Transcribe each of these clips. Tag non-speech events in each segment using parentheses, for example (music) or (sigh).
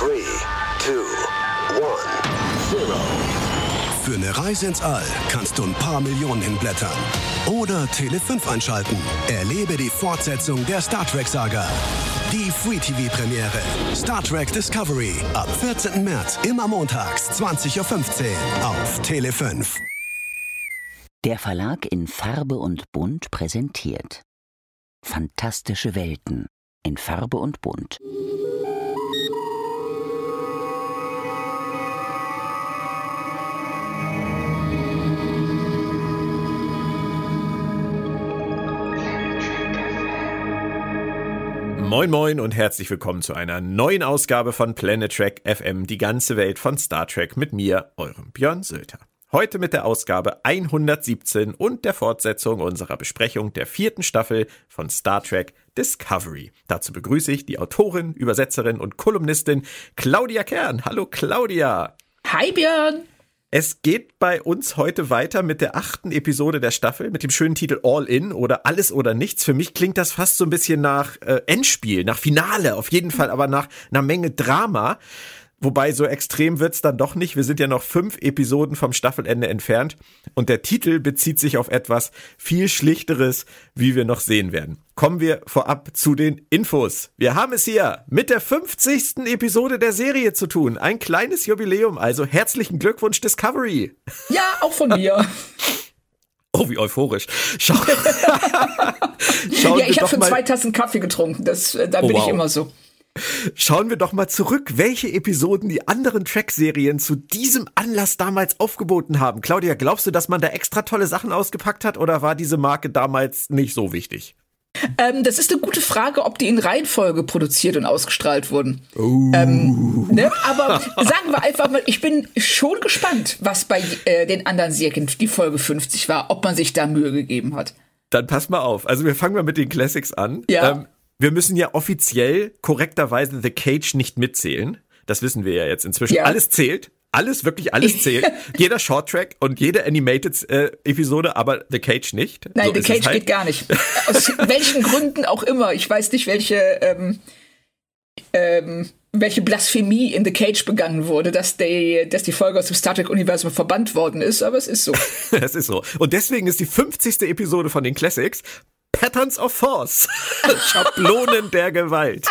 3, 2, 1, 0. Für eine Reise ins All kannst du ein paar Millionen hinblättern. Oder Tele 5 einschalten. Erlebe die Fortsetzung der Star Trek-Saga. Die Free TV-Premiere. Star Trek Discovery. Ab 14. März, immer montags, 20.15 Uhr auf Tele 5. Der Verlag in Farbe und Bunt präsentiert Fantastische Welten in Farbe und Bunt. Moin Moin und herzlich willkommen zu einer neuen Ausgabe von Planet Trek FM, die ganze Welt von Star Trek mit mir, eurem Björn Sölter. Heute mit der Ausgabe 117 und der Fortsetzung unserer Besprechung der vierten Staffel von Star Trek Discovery. Dazu begrüße ich die Autorin, Übersetzerin und Kolumnistin Claudia Kern. Hallo Claudia. Hi Björn. Es geht bei uns heute weiter mit der achten Episode der Staffel mit dem schönen Titel All In oder Alles oder Nichts. Für mich klingt das fast so ein bisschen nach äh, Endspiel, nach Finale, auf jeden Fall, aber nach einer Menge Drama. Wobei so extrem wird's dann doch nicht. Wir sind ja noch fünf Episoden vom Staffelende entfernt und der Titel bezieht sich auf etwas viel Schlichteres, wie wir noch sehen werden. Kommen wir vorab zu den Infos. Wir haben es hier mit der 50. Episode der Serie zu tun. Ein kleines Jubiläum, also herzlichen Glückwunsch Discovery. Ja, auch von mir. (laughs) Oh, wie euphorisch. Schau (laughs) ja, ich habe schon zwei Tassen Kaffee getrunken. Das, äh, da oh, bin wow. ich immer so. Schauen wir doch mal zurück, welche Episoden die anderen Track-Serien zu diesem Anlass damals aufgeboten haben. Claudia, glaubst du, dass man da extra tolle Sachen ausgepackt hat oder war diese Marke damals nicht so wichtig? Ähm, das ist eine gute Frage, ob die in Reihenfolge produziert und ausgestrahlt wurden. Oh. Ähm, ne? Aber (laughs) sagen wir einfach mal, ich bin schon gespannt, was bei äh, den anderen Serien die Folge 50 war, ob man sich da Mühe gegeben hat. Dann pass mal auf. Also wir fangen mal mit den Classics an. Ja. Ähm, wir müssen ja offiziell korrekterweise The Cage nicht mitzählen. Das wissen wir ja jetzt inzwischen. Ja. Alles zählt. Alles, wirklich alles zählt. (laughs) jeder Shorttrack und jede Animated-Episode, äh, aber The Cage nicht. Nein, so The Cage halt. geht gar nicht. (laughs) Aus welchen Gründen auch immer. Ich weiß nicht, welche, ähm, ähm, welche Blasphemie in The Cage begangen wurde, dass die, dass die Folge aus dem Star Trek-Universum verbannt worden ist, aber es ist so. (laughs) es ist so. Und deswegen ist die 50. Episode von den Classics Patterns of Force. (laughs) Schablonen der Gewalt.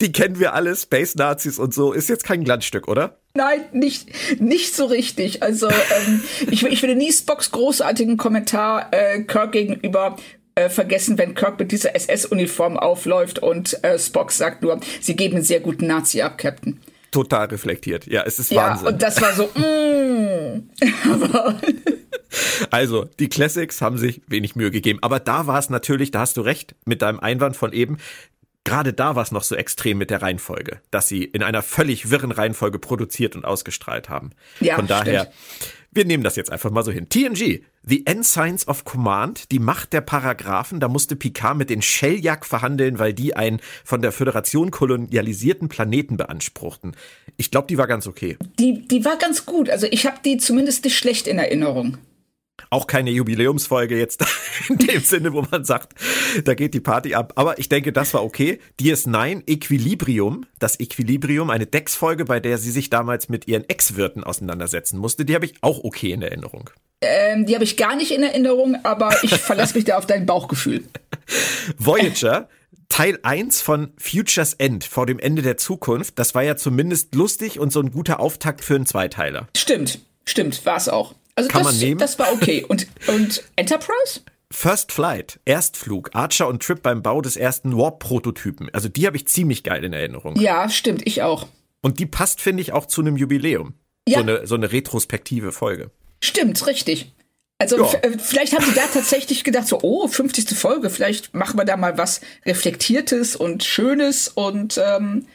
Die kennen wir alle, Space Nazis und so. Ist jetzt kein Glanzstück, oder? Nein, nicht, nicht so richtig. Also ähm, ich, ich würde nie Spocks großartigen Kommentar äh, Kirk gegenüber äh, vergessen, wenn Kirk mit dieser SS-Uniform aufläuft und äh, Spock sagt nur, sie geben einen sehr guten Nazi ab, Captain. Total reflektiert. Ja, es ist ja, Wahnsinn. Und das war so, mm. (laughs) Also, die Classics haben sich wenig Mühe gegeben. Aber da war es natürlich, da hast du recht mit deinem Einwand von eben, gerade da war es noch so extrem mit der Reihenfolge, dass sie in einer völlig wirren Reihenfolge produziert und ausgestrahlt haben. Ja, Von daher, stimmt. Wir nehmen das jetzt einfach mal so hin. TNG, The Ensigns of Command, die Macht der Paragraphen, da musste Picard mit den Sheljak verhandeln, weil die einen von der Föderation kolonialisierten Planeten beanspruchten. Ich glaube, die war ganz okay. Die, die war ganz gut. Also ich habe die zumindest nicht schlecht in Erinnerung. Auch keine Jubiläumsfolge jetzt (laughs) in dem Sinne, wo man sagt, da geht die Party ab. Aber ich denke, das war okay. DS9 Equilibrium, das Equilibrium, eine Dex-Folge, bei der sie sich damals mit ihren Ex-Wirten auseinandersetzen musste, die habe ich auch okay in Erinnerung. Ähm, die habe ich gar nicht in Erinnerung, aber ich (laughs) verlasse mich da auf dein Bauchgefühl. Voyager, Teil 1 von Futures End, vor dem Ende der Zukunft, das war ja zumindest lustig und so ein guter Auftakt für einen Zweiteiler. Stimmt, stimmt, war es auch. Also Kann das, man nehmen. das war okay. Und, und Enterprise? First Flight, Erstflug, Archer und Trip beim Bau des ersten Warp-Prototypen. Also die habe ich ziemlich geil in Erinnerung. Ja, stimmt, ich auch. Und die passt, finde ich, auch zu einem Jubiläum. Ja. So eine, so eine retrospektive Folge. Stimmt, richtig. Also Ja. äh, vielleicht haben sie da tatsächlich gedacht, so, oh, 50. Folge, vielleicht machen wir da mal was Reflektiertes und Schönes und ähm,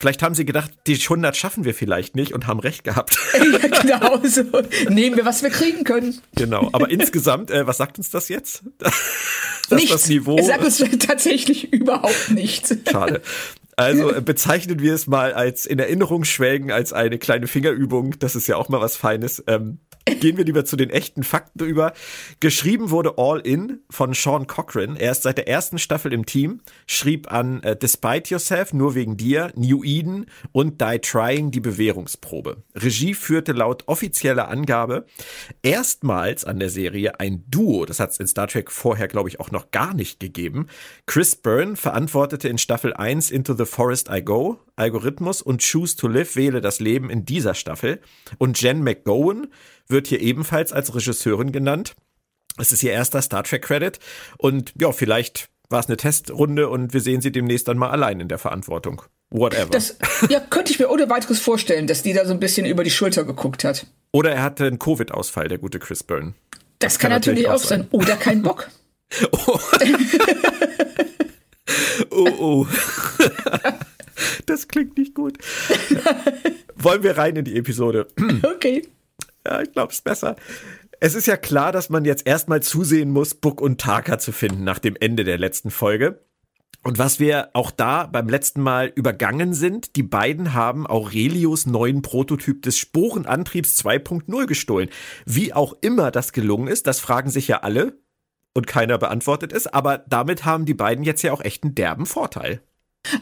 Vielleicht haben sie gedacht, die 100 schaffen wir vielleicht nicht und haben recht gehabt. (laughs) ja, genau so. Nehmen wir, was wir kriegen können. genau. Aber insgesamt, äh, was sagt uns das jetzt? (laughs) Dass nichts. das Niveau. Es sagt uns tatsächlich überhaupt nichts. Schade. Also äh, bezeichnen wir es mal als in Erinnerung schwelgen, als eine kleine Fingerübung. Das ist ja auch mal was Feines. Ähm, gehen wir lieber zu den echten Fakten über. Geschrieben wurde All In von Sean Cochran. Er ist seit der ersten Staffel im Team, schrieb an uh, Despite Yourself, nur wegen dir, New Eden und Die Trying die Bewährungsprobe. Regie führte laut offizieller Angabe erstmals an der Serie ein Duo. Das hat es in Star Trek vorher, glaube ich, auch noch gar nicht gegeben. Chris Byrne verantwortete in Staffel 1 Into the Forest I Go, Algorithmus und Choose to Live, wähle das Leben in dieser Staffel. Und Jen McGowan wird hier ebenfalls als Regisseurin genannt. Es ist ihr erster Star Trek Credit und ja, vielleicht war es eine Testrunde und wir sehen sie demnächst dann mal allein in der Verantwortung. Whatever. Das ja, könnte ich mir ohne weiteres vorstellen, dass die da so ein bisschen über die Schulter geguckt hat. Oder er hatte einen Covid-Ausfall, der gute Chris Byrne. Das, das kann, kann, natürlich auch sein. sein. Oder kein Bock. (laughs) oh. oh, (laughs) oh. (laughs) das klingt nicht gut. Wollen wir rein in die Episode? Okay. Ja, ich glaube, es besser. Es ist ja klar, dass man jetzt erstmal zusehen muss, Buck und Taka zu finden nach dem Ende der letzten Folge. Und was wir auch da beim letzten Mal übergangen sind, die beiden haben Aurelius neuen Prototyp des Sporenantriebs 2.0 gestohlen. Wie auch immer das gelungen ist, das fragen sich ja alle und keiner beantwortet es, aber damit haben die beiden jetzt ja auch echt einen derben Vorteil.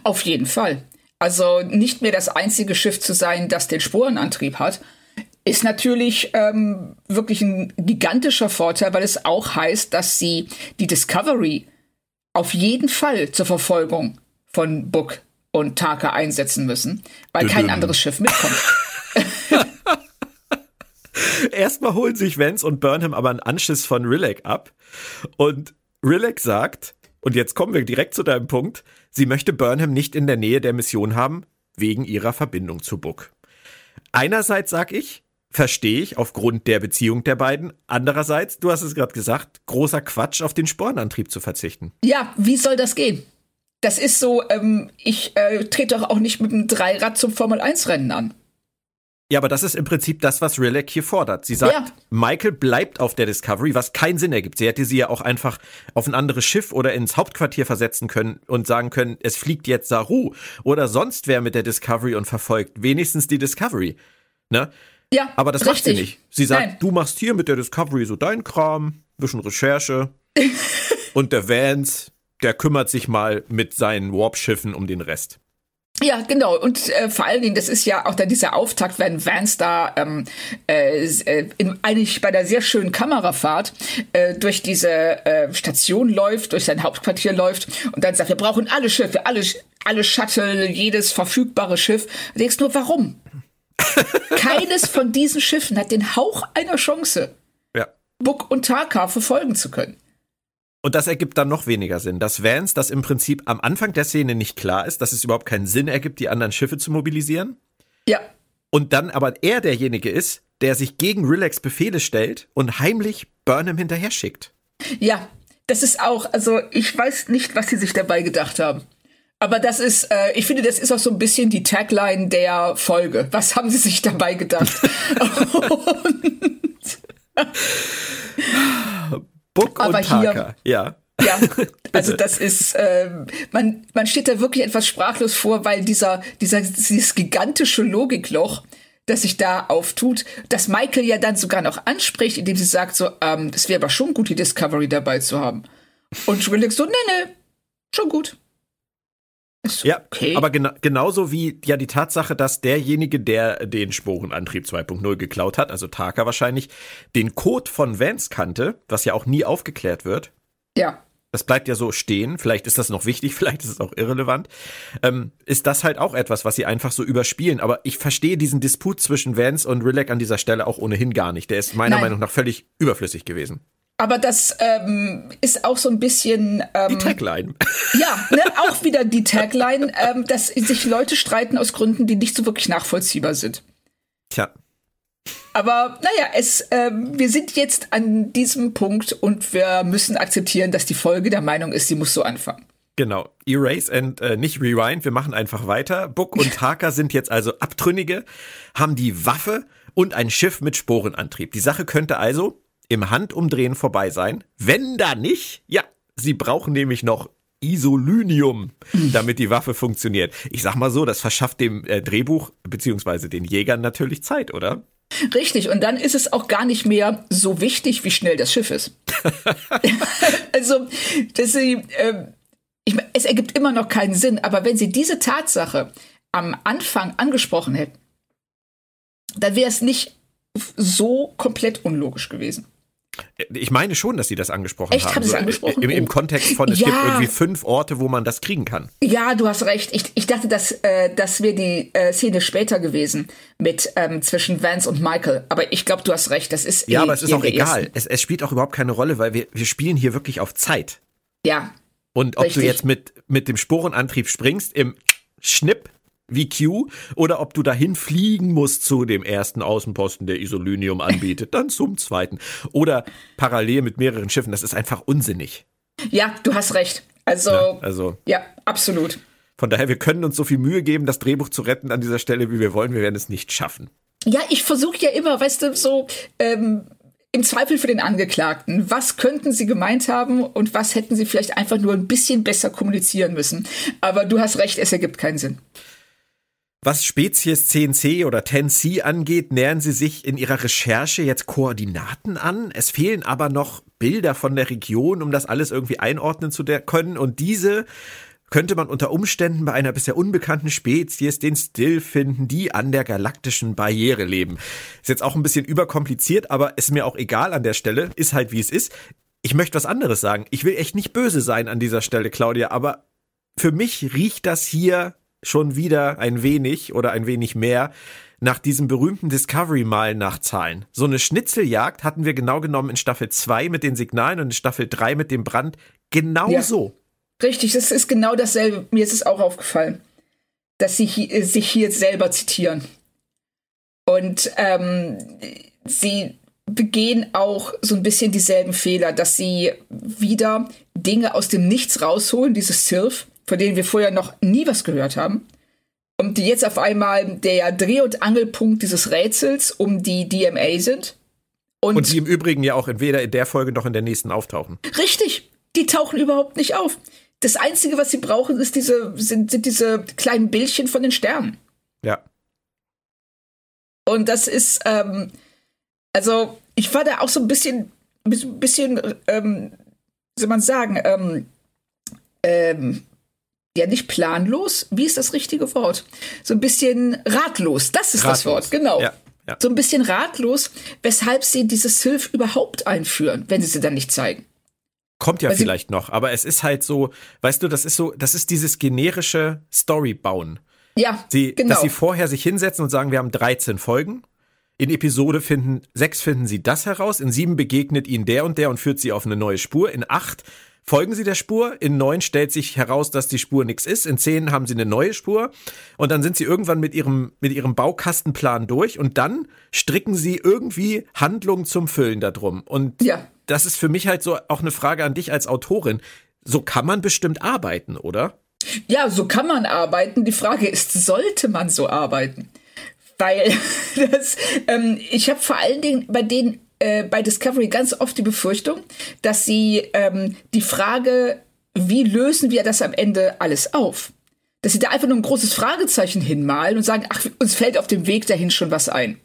Auf jeden Fall. Also nicht mehr das einzige Schiff zu sein, das den Sporenantrieb hat, ist natürlich ähm, wirklich ein gigantischer Vorteil, weil es auch heißt, dass sie die Discovery auf jeden Fall zur Verfolgung von Book und Taka einsetzen müssen, weil kein anderes Schiff mitkommt. (laughs) (laughs) Erstmal holen sich Vance und Burnham aber einen Anschiss von Rilek ab. Und Rilek sagt, und jetzt kommen wir direkt zu deinem Punkt, sie möchte Burnham nicht in der Nähe der Mission haben, wegen ihrer Verbindung zu Book. Einerseits sag ich, verstehe ich aufgrund der Beziehung der beiden. Andererseits, du hast es gerade gesagt, großer Quatsch, auf den Spornantrieb zu verzichten. Ja, wie soll das gehen? Das ist so, ähm, ich äh, trete doch auch nicht mit dem Dreirad zum Formel-1-Rennen an. Ja, aber das ist im Prinzip das, was Rilek hier fordert. Sie sagt, ja. Michael bleibt auf der Discovery, was keinen Sinn ergibt. Sie hätte sie ja auch einfach auf ein anderes Schiff oder ins Hauptquartier versetzen können und sagen können, es fliegt jetzt Saru oder sonst wer mit der Discovery und verfolgt wenigstens die Discovery. Ne? Ja, aber das richtig. macht sie nicht. Sie sagt, Nein. du machst hier mit der Discovery so dein Kram, bisschen Recherche. (laughs) und der Vance, der kümmert sich mal mit seinen Warp-Schiffen um den Rest. Ja, genau. Und äh, vor allen Dingen, das ist ja auch dann dieser Auftakt, wenn Vance da ähm, äh, äh, in, eigentlich bei der sehr schönen Kamerafahrt äh, durch diese äh, Station läuft, durch sein Hauptquartier läuft und dann sagt, wir brauchen alle Schiffe, alle, alle Shuttle, jedes verfügbare Schiff. Du denkst nur, warum? Keines von diesen Schiffen hat den Hauch einer Chance, ja. Buck und Taka verfolgen zu können. Und das ergibt dann noch weniger Sinn, dass Vance das im Prinzip am Anfang der Szene nicht klar ist, dass es überhaupt keinen Sinn ergibt, die anderen Schiffe zu mobilisieren. Ja. Und dann aber er derjenige ist, der sich gegen Relax Befehle stellt und heimlich Burnham hinterher schickt. Ja, das ist auch, also ich weiß nicht, was sie sich dabei gedacht haben. Aber das ist, äh, ich finde, das ist auch so ein bisschen die Tagline der Folge. Was haben sie sich dabei gedacht? (laughs) Book und Parker, ja. Ja, (laughs) also das ist, äh, man, man steht da wirklich etwas sprachlos vor, weil dieser, dieser, dieses gigantische Logikloch, das sich da auftut, dass Michael ja dann sogar noch anspricht, indem sie sagt so, ähm, es wäre aber schon gut, die Discovery dabei zu haben. Und Schwillig so, nee, nee, schon gut. Ja, okay. aber gena genauso wie ja die Tatsache, dass derjenige, der den Sporenantrieb 2.0 geklaut hat, also Taka wahrscheinlich, den Code von Vance kannte, was ja auch nie aufgeklärt wird. Ja. Das bleibt ja so stehen. Vielleicht ist das noch wichtig, (laughs) vielleicht ist es auch irrelevant. Ähm, ist das halt auch etwas, was sie einfach so überspielen. Aber ich verstehe diesen Disput zwischen Vance und Rilek an dieser Stelle auch ohnehin gar nicht. Der ist meiner Nein. Meinung nach völlig überflüssig gewesen. Aber das ähm, ist auch so ein bisschen. Ähm, die Tagline. (laughs) Ja, ne, auch wieder die (laughs) Tagline, ähm, dass sich Leute streiten aus Gründen, die nicht so wirklich nachvollziehbar sind. Tja. Aber naja, es, ähm, wir sind jetzt an diesem Punkt und wir müssen akzeptieren, dass die Folge der Meinung ist, sie muss so anfangen. Genau. Erase and äh, nicht Rewind, wir machen einfach weiter. Book und (laughs) Haka sind jetzt also Abtrünnige, haben die Waffe und ein Schiff mit Sporenantrieb. Die Sache könnte also, im Handumdrehen vorbei sein. Wenn da nicht, ja, sie brauchen nämlich noch Isolynium, damit die Waffe funktioniert. Ich sag mal so, das verschafft dem äh, Drehbuch beziehungsweise den Jägern natürlich Zeit, oder? Richtig, und dann ist es auch gar nicht mehr so wichtig, wie schnell das Schiff ist. (laughs) also, dass sie, äh, ich, es ergibt immer noch keinen Sinn, aber wenn sie diese Tatsache am Anfang angesprochen hätten, dann wäre es nicht so komplett unlogisch gewesen. Ich meine schon, dass sie das angesprochen Echt, haben. haben So, angesprochen? Im, Im. Kontext von, es Ja. gibt irgendwie fünf Orte, wo man das kriegen kann. Ja, du hast recht. Ich, ich dachte, dass äh, das wäre die äh, Szene später gewesen mit ähm, zwischen Vance und Michael. Aber ich glaube, du hast recht. Das ist Ja, eh aber es ist auch egal. Es, es spielt auch überhaupt keine Rolle, weil wir, wir spielen hier wirklich auf Zeit. Ja, Und ob Richtig. du jetzt mit, mit dem Sporenantrieb springst im Schnipp wie Q oder ob du dahin fliegen musst zu dem ersten Außenposten, der Isolinium anbietet, dann zum zweiten. Oder parallel mit mehreren Schiffen, das ist einfach unsinnig. ja, du hast recht. Also, Ja, ja, also absolut. von daher, wir können uns so viel Mühe geben, das Drehbuch zu retten an dieser Stelle, wie wir wollen. Wir werden es nicht schaffen. Ja, ich versuche ja immer, weißt du, so ähm, im Zweifel für den Angeklagten. Was könnten sie gemeint haben und was hätten sie vielleicht einfach nur ein bisschen besser kommunizieren müssen? Aber du hast recht, es ergibt keinen Sinn. Was Spezies 10c oder 10c angeht, nähern sie sich in ihrer Recherche jetzt Koordinaten an. Es fehlen aber noch Bilder von der Region, um das alles irgendwie einordnen zu können. Und diese könnte man unter Umständen bei einer bisher unbekannten Spezies den Still finden, die an der galaktischen Barriere leben. Ist jetzt auch ein bisschen überkompliziert, aber ist mir auch egal an der Stelle. Ist halt wie es ist. Ich möchte was anderes sagen. Ich will echt nicht böse sein an dieser Stelle, Claudia, aber für mich riecht das hier schon wieder ein wenig oder ein wenig mehr nach diesem berühmten Discovery-Malen nachzahlen. So eine Schnitzeljagd hatten wir genau genommen in Staffel 2 mit den Signalen und in Staffel 3 mit dem Brand. Genau Ja. so. Richtig, das ist genau dasselbe. Mir ist es auch aufgefallen, dass sie hi äh, sich hier selber zitieren. Und ähm, sie begehen auch so ein bisschen dieselben Fehler, dass sie wieder Dinge aus dem Nichts rausholen, dieses Sylph, von denen wir vorher noch nie was gehört haben. Und die jetzt auf einmal der Dreh- und Angelpunkt dieses Rätsels um die DMA sind. Und, Und die im Übrigen ja auch entweder in der Folge noch in der nächsten auftauchen. Richtig, die tauchen überhaupt nicht auf. Das Einzige, was sie brauchen, ist diese, sind, sind diese kleinen Bildchen von den Sternen. Ja. Und das ist, ähm, also ich war da auch so ein bisschen, ein bisschen, ähm, wie soll man sagen, ähm, ähm, ja nicht planlos, wie ist das richtige Wort? So ein bisschen ratlos, das ist das Ratlos. Wort, genau. Ja, ja. So ein bisschen ratlos, weshalb sie dieses Hilf überhaupt einführen, wenn sie sie dann nicht zeigen. Kommt ja Weil vielleicht noch, aber es ist halt so, weißt du, das ist so, das ist dieses generische Story-Bauen. Ja, Sie, genau. Dass sie vorher sich hinsetzen und sagen, wir haben 13 Folgen. In Episode finden, sechs finden sie das heraus, in sieben begegnet ihnen der und der und führt sie auf eine neue Spur. In acht folgen sie der Spur, in neun stellt sich heraus, dass die Spur nichts ist, in zehn haben sie eine neue Spur und dann sind sie irgendwann mit ihrem, mit ihrem Baukastenplan durch und dann stricken sie irgendwie Handlungen zum Füllen darum. Und Ja. das ist für mich halt so auch eine Frage an dich als Autorin. So kann man bestimmt arbeiten, oder? Ja, so kann man arbeiten. Die Frage ist, sollte man so arbeiten? Weil (laughs) das, ähm, ich habe vor allen Dingen bei den äh, bei Discovery ganz oft die Befürchtung, dass sie ähm, die Frage, wie lösen wir das am Ende alles auf? Dass sie da einfach nur ein großes Fragezeichen hinmalen und sagen, ach, uns fällt auf dem Weg dahin schon was ein.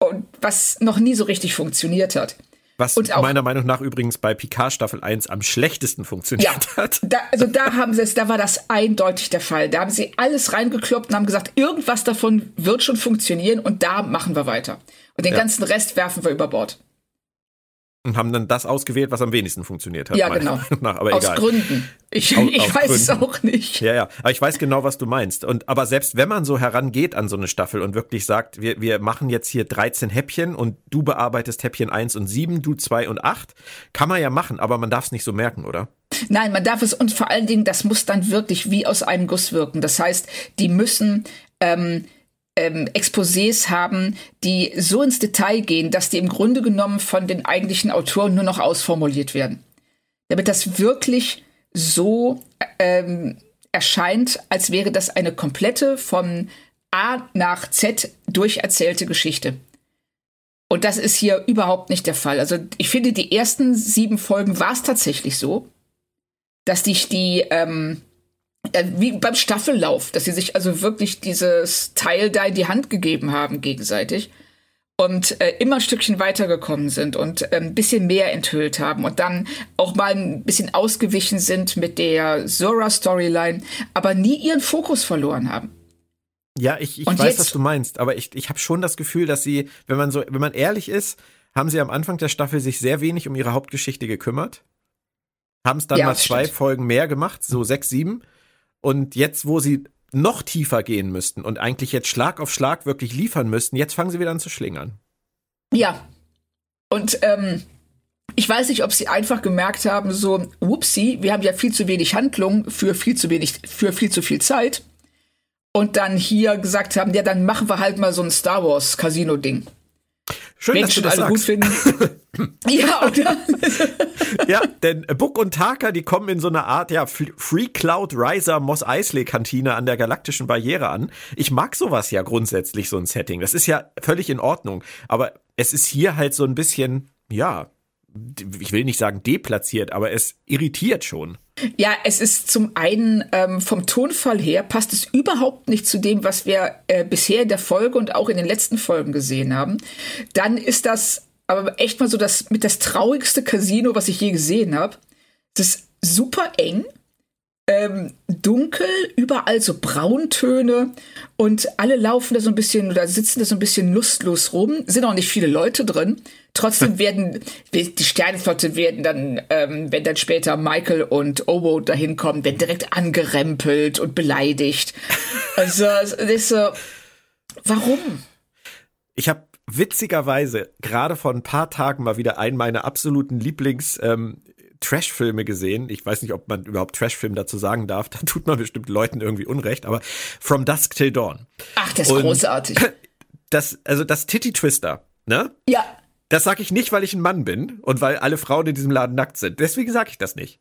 Und was noch nie so richtig funktioniert hat. Was Und auch- meiner Meinung nach übrigens bei Picard Staffel 1 am schlechtesten funktioniert Ja, hat. da, also da haben sie es, da war das eindeutig der Fall. Da haben sie alles reingekloppt und haben gesagt, irgendwas davon wird schon funktionieren und da machen wir weiter. Und den Ja. ganzen Rest werfen wir über Bord. Und haben dann das ausgewählt, was am wenigsten funktioniert hat. Ja, genau. Nach, aber Aus egal. Gründen. Ich, Aus- ich aus weiß es Gründen. auch nicht. Ja, ja. Aber ich weiß genau, was du meinst. Und aber selbst wenn man so herangeht an so eine Staffel und wirklich sagt, wir, wir machen jetzt hier 13 Häppchen und du bearbeitest Häppchen 1 und 7, du 2 und 8, kann man ja machen, aber man darf es nicht so merken, oder? Nein, man darf es und vor allen Dingen, das muss dann wirklich wie aus einem Guss wirken. Das heißt, die müssen ähm, ähm, Exposés haben, die so ins Detail gehen, dass die im Grunde genommen von den eigentlichen Autoren nur noch ausformuliert werden. Damit das wirklich so ähm, erscheint, als wäre das eine komplette von A nach Z durcherzählte Geschichte. Und das ist hier überhaupt nicht der Fall. Also ich finde, die ersten sieben Folgen war es tatsächlich so, dass dich die, ähm, äh, wie beim Staffellauf, dass sie sich also wirklich dieses Teil da in die Hand gegeben haben gegenseitig und äh, immer ein Stückchen weitergekommen sind und äh, ein bisschen mehr enthüllt haben und dann auch mal ein bisschen ausgewichen sind mit der Zora-Storyline, aber nie ihren Fokus verloren haben. Ja, ich, ich weiß, jetzt, was du meinst, aber ich, ich habe schon das Gefühl, dass sie, wenn man so, wenn man ehrlich ist, haben sie am Anfang der Staffel sich sehr wenig um ihre Hauptgeschichte gekümmert. Haben es dann ja, mal zwei stimmt. Folgen mehr gemacht, so sechs, sieben. Und jetzt, wo sie noch tiefer gehen müssten und eigentlich jetzt Schlag auf Schlag wirklich liefern müssten, jetzt fangen sie wieder an zu schlingern. Ja. Und ähm, ich weiß nicht, ob sie einfach gemerkt haben, so, whoopsie, wir haben ja viel zu wenig Handlung für viel zu wenig, für viel zu viel Zeit. Und dann hier gesagt haben, ja, dann machen wir halt mal so ein Star Wars Casino-Ding. Schön, Wenn dass du das alle sagst. gut finden. (laughs) ja, oder? (laughs) ja, denn Book und Taka, die kommen in so einer Art, ja, Free Cloud Riser Moss Eisley Kantine an der galaktischen Barriere an. Ich mag sowas ja grundsätzlich, so ein Setting. Das ist ja völlig in Ordnung. Aber es ist hier halt so ein bisschen, ja, ich will nicht sagen deplatziert, aber es irritiert schon. Ja, es ist zum einen ähm, vom Tonfall her passt es überhaupt nicht zu dem, was wir äh, bisher in der Folge und auch in den letzten Folgen gesehen haben. Dann ist das aber echt mal so das mit das traurigste Casino, was ich je gesehen habe. Es ist super eng ähm, dunkel, überall so Brauntöne und alle laufen da so ein bisschen oder sitzen da so ein bisschen lustlos rum. Sind auch nicht viele Leute drin. Trotzdem (laughs) werden die Sternenflotte werden dann, ähm, wenn dann später Michael und Obo dahin kommen, werden direkt angerempelt und beleidigt. (laughs) Also das ist so, warum? Ich habe witzigerweise gerade vor ein paar Tagen mal wieder einen meiner absoluten Lieblings ähm, Trash-Filme gesehen. Ich weiß nicht, ob man überhaupt Trash-Film dazu sagen darf. Da tut man bestimmt Leuten irgendwie Unrecht, aber From Dusk Till Dawn. Ach, das ist Und großartig. (laughs) Das, also das Titty Twister, ne? Ja. Das sage ich nicht, weil ich ein Mann bin und weil alle Frauen in diesem Laden nackt sind. Deswegen sage ich das nicht.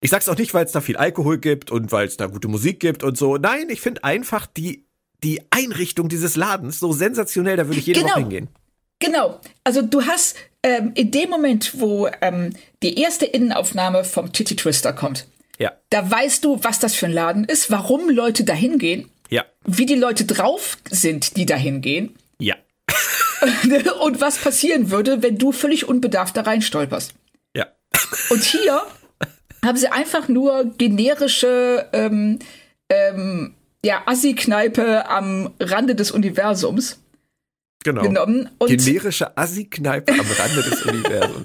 Ich sag's auch nicht, weil es da viel Alkohol gibt und weil es da gute Musik gibt und so. Nein, ich finde einfach die, die Einrichtung dieses Ladens so sensationell, da würde ich jede genau. Woche hingehen. Genau. Also du hast ähm, in dem Moment, wo ähm, die erste Innenaufnahme vom Titty Twister kommt, ja. da weißt du, was das für ein Laden ist, warum Leute dahin gehen, ja. wie die Leute drauf sind, die dahin gehen. Ja. (laughs) und was passieren würde, wenn du völlig unbedarft da reinstolperst. Ja. Und hier haben sie einfach nur generische ähm, ähm, ja, Assi-Kneipe am Rande des Universums genau. genommen. Und Generische Assi-Kneipe am Rande des Universums.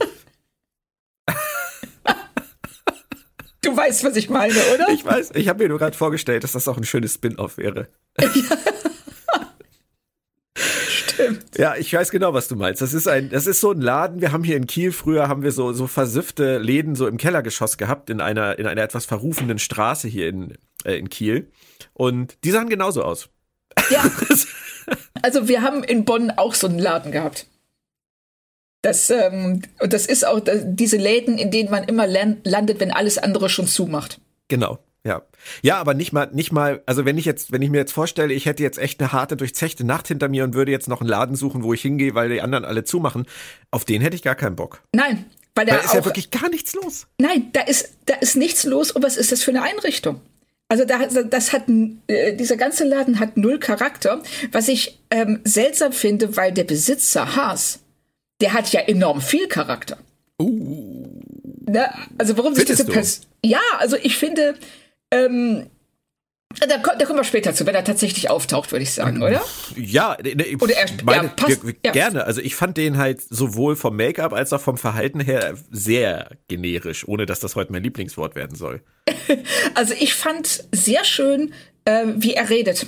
Du weißt, was ich meine, oder? Ich weiß. Ich habe mir nur gerade vorgestellt, dass das auch ein schönes Spin-off wäre. (laughs) Stimmt. Ja, ich weiß genau, was du meinst. Das ist ein, das ist so ein Laden. Wir haben hier in Kiel früher haben wir so so versiffte Läden so im Kellergeschoss gehabt in einer in einer etwas verrufenen Straße hier in äh, in Kiel und die sahen genauso aus. Ja. (laughs) Also wir haben in Bonn auch so einen Laden gehabt. Das, ähm, und das ist auch das, diese Läden, in denen man immer landet, wenn alles andere schon zumacht. Genau. Ja. Ja, aber nicht mal, nicht mal, also wenn ich jetzt, wenn ich mir jetzt vorstelle, ich hätte jetzt echt eine harte, durchzechte Nacht hinter mir und würde jetzt noch einen Laden suchen, wo ich hingehe, weil die anderen alle zumachen, auf den hätte ich gar keinen Bock. Nein, weil da ist ja wirklich gar nichts los. Nein, da ist, da ist nichts los und was ist das für eine Einrichtung? Also da, das hat äh, dieser ganze Laden hat null Charakter, was ich ähm, seltsam finde, weil der Besitzer Haas, der hat ja enorm viel Charakter. Uh. Ne? Also warum sich diese Person? Ja, also ich finde, ähm, da, da, kommen wir später zu, wenn er tatsächlich auftaucht, würde ich sagen, oder? Ja, ne oder er, meine, ja, passt, ja. gerne. Also ich fand den halt sowohl vom Make-up als auch vom Verhalten her sehr generisch, ohne dass das heute mein Lieblingswort werden soll. (laughs) also ich fand sehr schön, äh, wie er redet.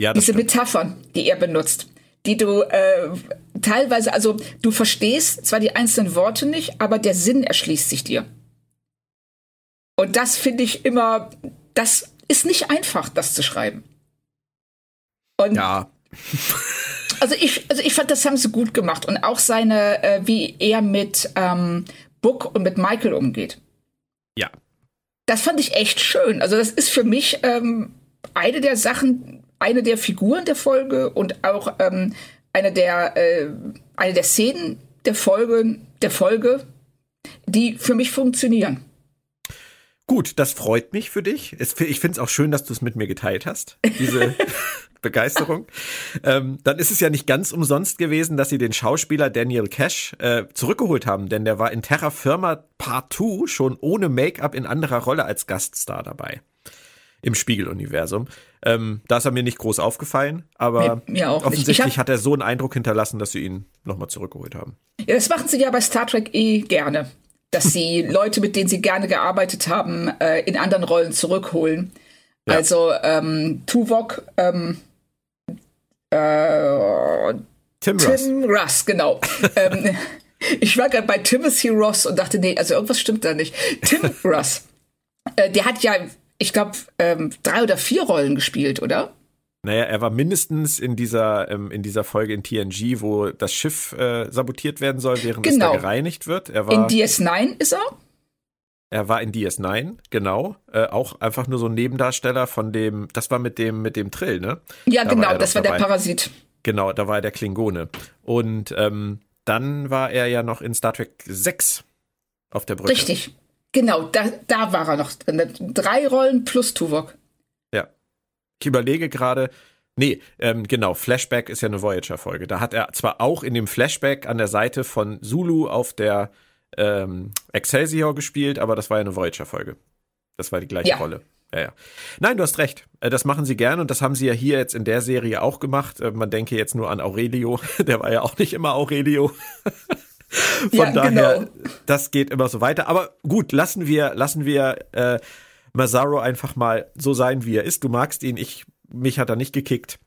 Ja, Diese stimmt. Metaphern, die er benutzt, die du äh, teilweise, also du verstehst zwar die einzelnen Worte nicht, aber der Sinn erschließt sich dir. Und das finde ich immer, das ist nicht einfach, das zu schreiben. Und ja. (laughs) also ich, also ich fand, das haben sie gut gemacht und auch seine, äh, wie er mit ähm, Book und mit Michael umgeht. Ja. Das fand ich echt schön. Also das ist für mich ähm, eine der Sachen, eine der Figuren der Folge und auch ähm, eine der äh, eine der Szenen der Folge der Folge, die für mich funktionieren. Gut, das freut mich für dich. Ich finde es auch schön, dass du es mit mir geteilt hast, diese (laughs) Begeisterung. Ähm, dann ist es ja nicht ganz umsonst gewesen, dass sie den Schauspieler Daniel Cash äh, zurückgeholt haben, denn der war in Terra Firma Part 2 schon ohne Make-up in anderer Rolle als Gaststar dabei. Im Spiegeluniversum. Ähm, da ist er mir nicht groß aufgefallen, aber mir, mir offensichtlich hat er so einen Eindruck hinterlassen, dass sie ihn nochmal zurückgeholt haben. Ja, das machen sie ja bei Star Trek eh gerne dass sie Leute, mit denen sie gerne gearbeitet haben, äh, in anderen Rollen zurückholen. Ja. Also ähm, Tuvok, ähm, äh, Tim, Tim Russ. Russ genau. (laughs) ähm, ich war gerade bei Timothy Ross und dachte, nee, also irgendwas stimmt da nicht. Tim (laughs) Russ, äh, der hat ja, ich glaube, ähm, drei oder vier Rollen gespielt, oder? Naja, er war mindestens in dieser, ähm, in dieser Folge in TNG, wo das Schiff äh, sabotiert werden soll, während genau. es da gereinigt wird. Er war, in DS9 ist er? Er war in DS9, genau. Äh, auch einfach nur so ein Nebendarsteller von dem, das war mit dem, mit dem Trill, ne? Ja, da genau, war das war dabei. der Parasit. Genau, da war er der Klingone. Und ähm, dann war er ja noch in Star Trek 6 auf der Brücke. Richtig. Genau, da, da war er noch drin. Drei Rollen plus Tuvok. Ich überlege gerade, nee, ähm, genau, Flashback ist ja eine Voyager-Folge. Da hat er zwar auch in dem Flashback an der Seite von Zulu auf der ähm, Excelsior gespielt, aber das war ja eine Voyager-Folge. Das war die gleiche ja. Rolle. Ja, ja. Nein, du hast recht. Äh, das machen sie gern und das haben sie ja hier jetzt in der Serie auch gemacht. Äh, man denke jetzt nur an Aurelio. (laughs) Der war ja auch nicht immer Aurelio. (laughs) Von ja, daher, genau. das geht immer so weiter. Aber gut, lassen wir, lassen wir äh, Mazzaro einfach mal so sein, wie er ist. Du magst ihn, ich, mich hat er nicht gekickt.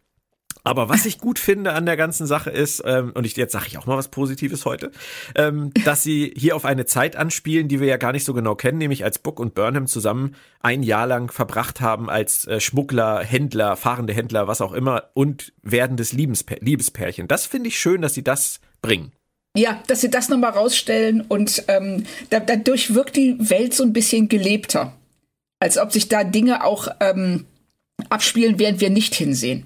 Aber was ich gut finde an der ganzen Sache ist, ähm, und ich, jetzt sage ich auch mal was Positives heute, ähm, dass sie hier auf eine Zeit anspielen, die wir ja gar nicht so genau kennen, nämlich als Book und Burnham zusammen ein Jahr lang verbracht haben als äh, Schmuggler, Händler, fahrende Händler, was auch immer und werdendes Liebespär Liebespärchen. Das finde ich schön, dass sie das bringen. Ja, dass sie das nochmal rausstellen und ähm, da, dadurch wirkt die Welt so ein bisschen gelebter als ob sich da Dinge auch ähm, abspielen, während wir nicht hinsehen.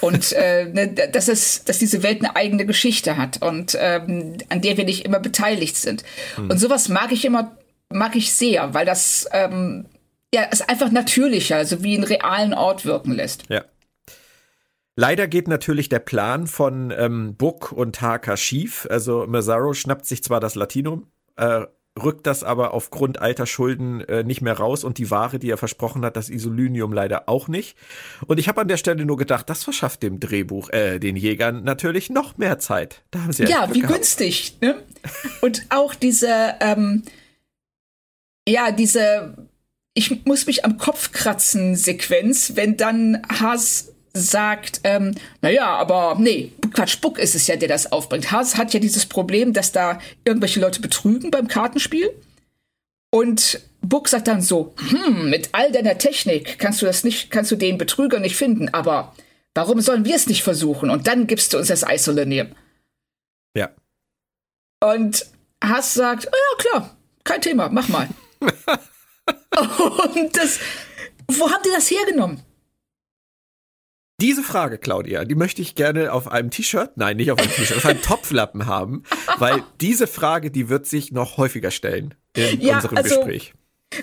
Und äh, (laughs) ne, dass es, dass diese Welt eine eigene Geschichte hat und ähm, an der wir nicht immer beteiligt sind. Hm. Und sowas mag ich immer, mag ich sehr, weil das ähm, ja es einfach natürlicher, also wie einen realen Ort wirken lässt. Ja. Leider geht natürlich der Plan von ähm, Book und Haka schief. Also Mazzaro schnappt sich zwar das Latinum, äh, rückt das aber aufgrund alter Schulden äh, nicht mehr raus und die Ware, die er versprochen hat, das Isolinium leider auch nicht. Und ich habe an der Stelle nur gedacht, das verschafft dem Drehbuch, äh, den Jägern natürlich noch mehr Zeit. Da haben sie ja, wie gehabt. günstig. Ne? Und auch diese, ähm, ja, diese, ich muss mich am Kopf kratzen Sequenz, wenn dann Haas sagt, ähm, naja, aber nee, Quatsch, Buck ist es ja, der das aufbringt. Haas hat ja dieses Problem, dass da irgendwelche Leute betrügen beim Kartenspiel. Und Buck sagt dann so, hm, mit all deiner Technik kannst du das nicht, kannst du den Betrüger nicht finden, aber warum sollen wir es nicht versuchen? Und dann gibst du uns das Isolinium. Ja. Und Haas sagt, oh ja, klar, kein Thema, mach mal. (laughs) Und das, wo haben die das hergenommen? Diese Frage, Claudia, die möchte ich gerne auf einem T-Shirt, nein, nicht auf einem T-Shirt, auf einem (laughs) Topflappen haben, weil diese Frage, die wird sich noch häufiger stellen in ja, unserem also, Gespräch.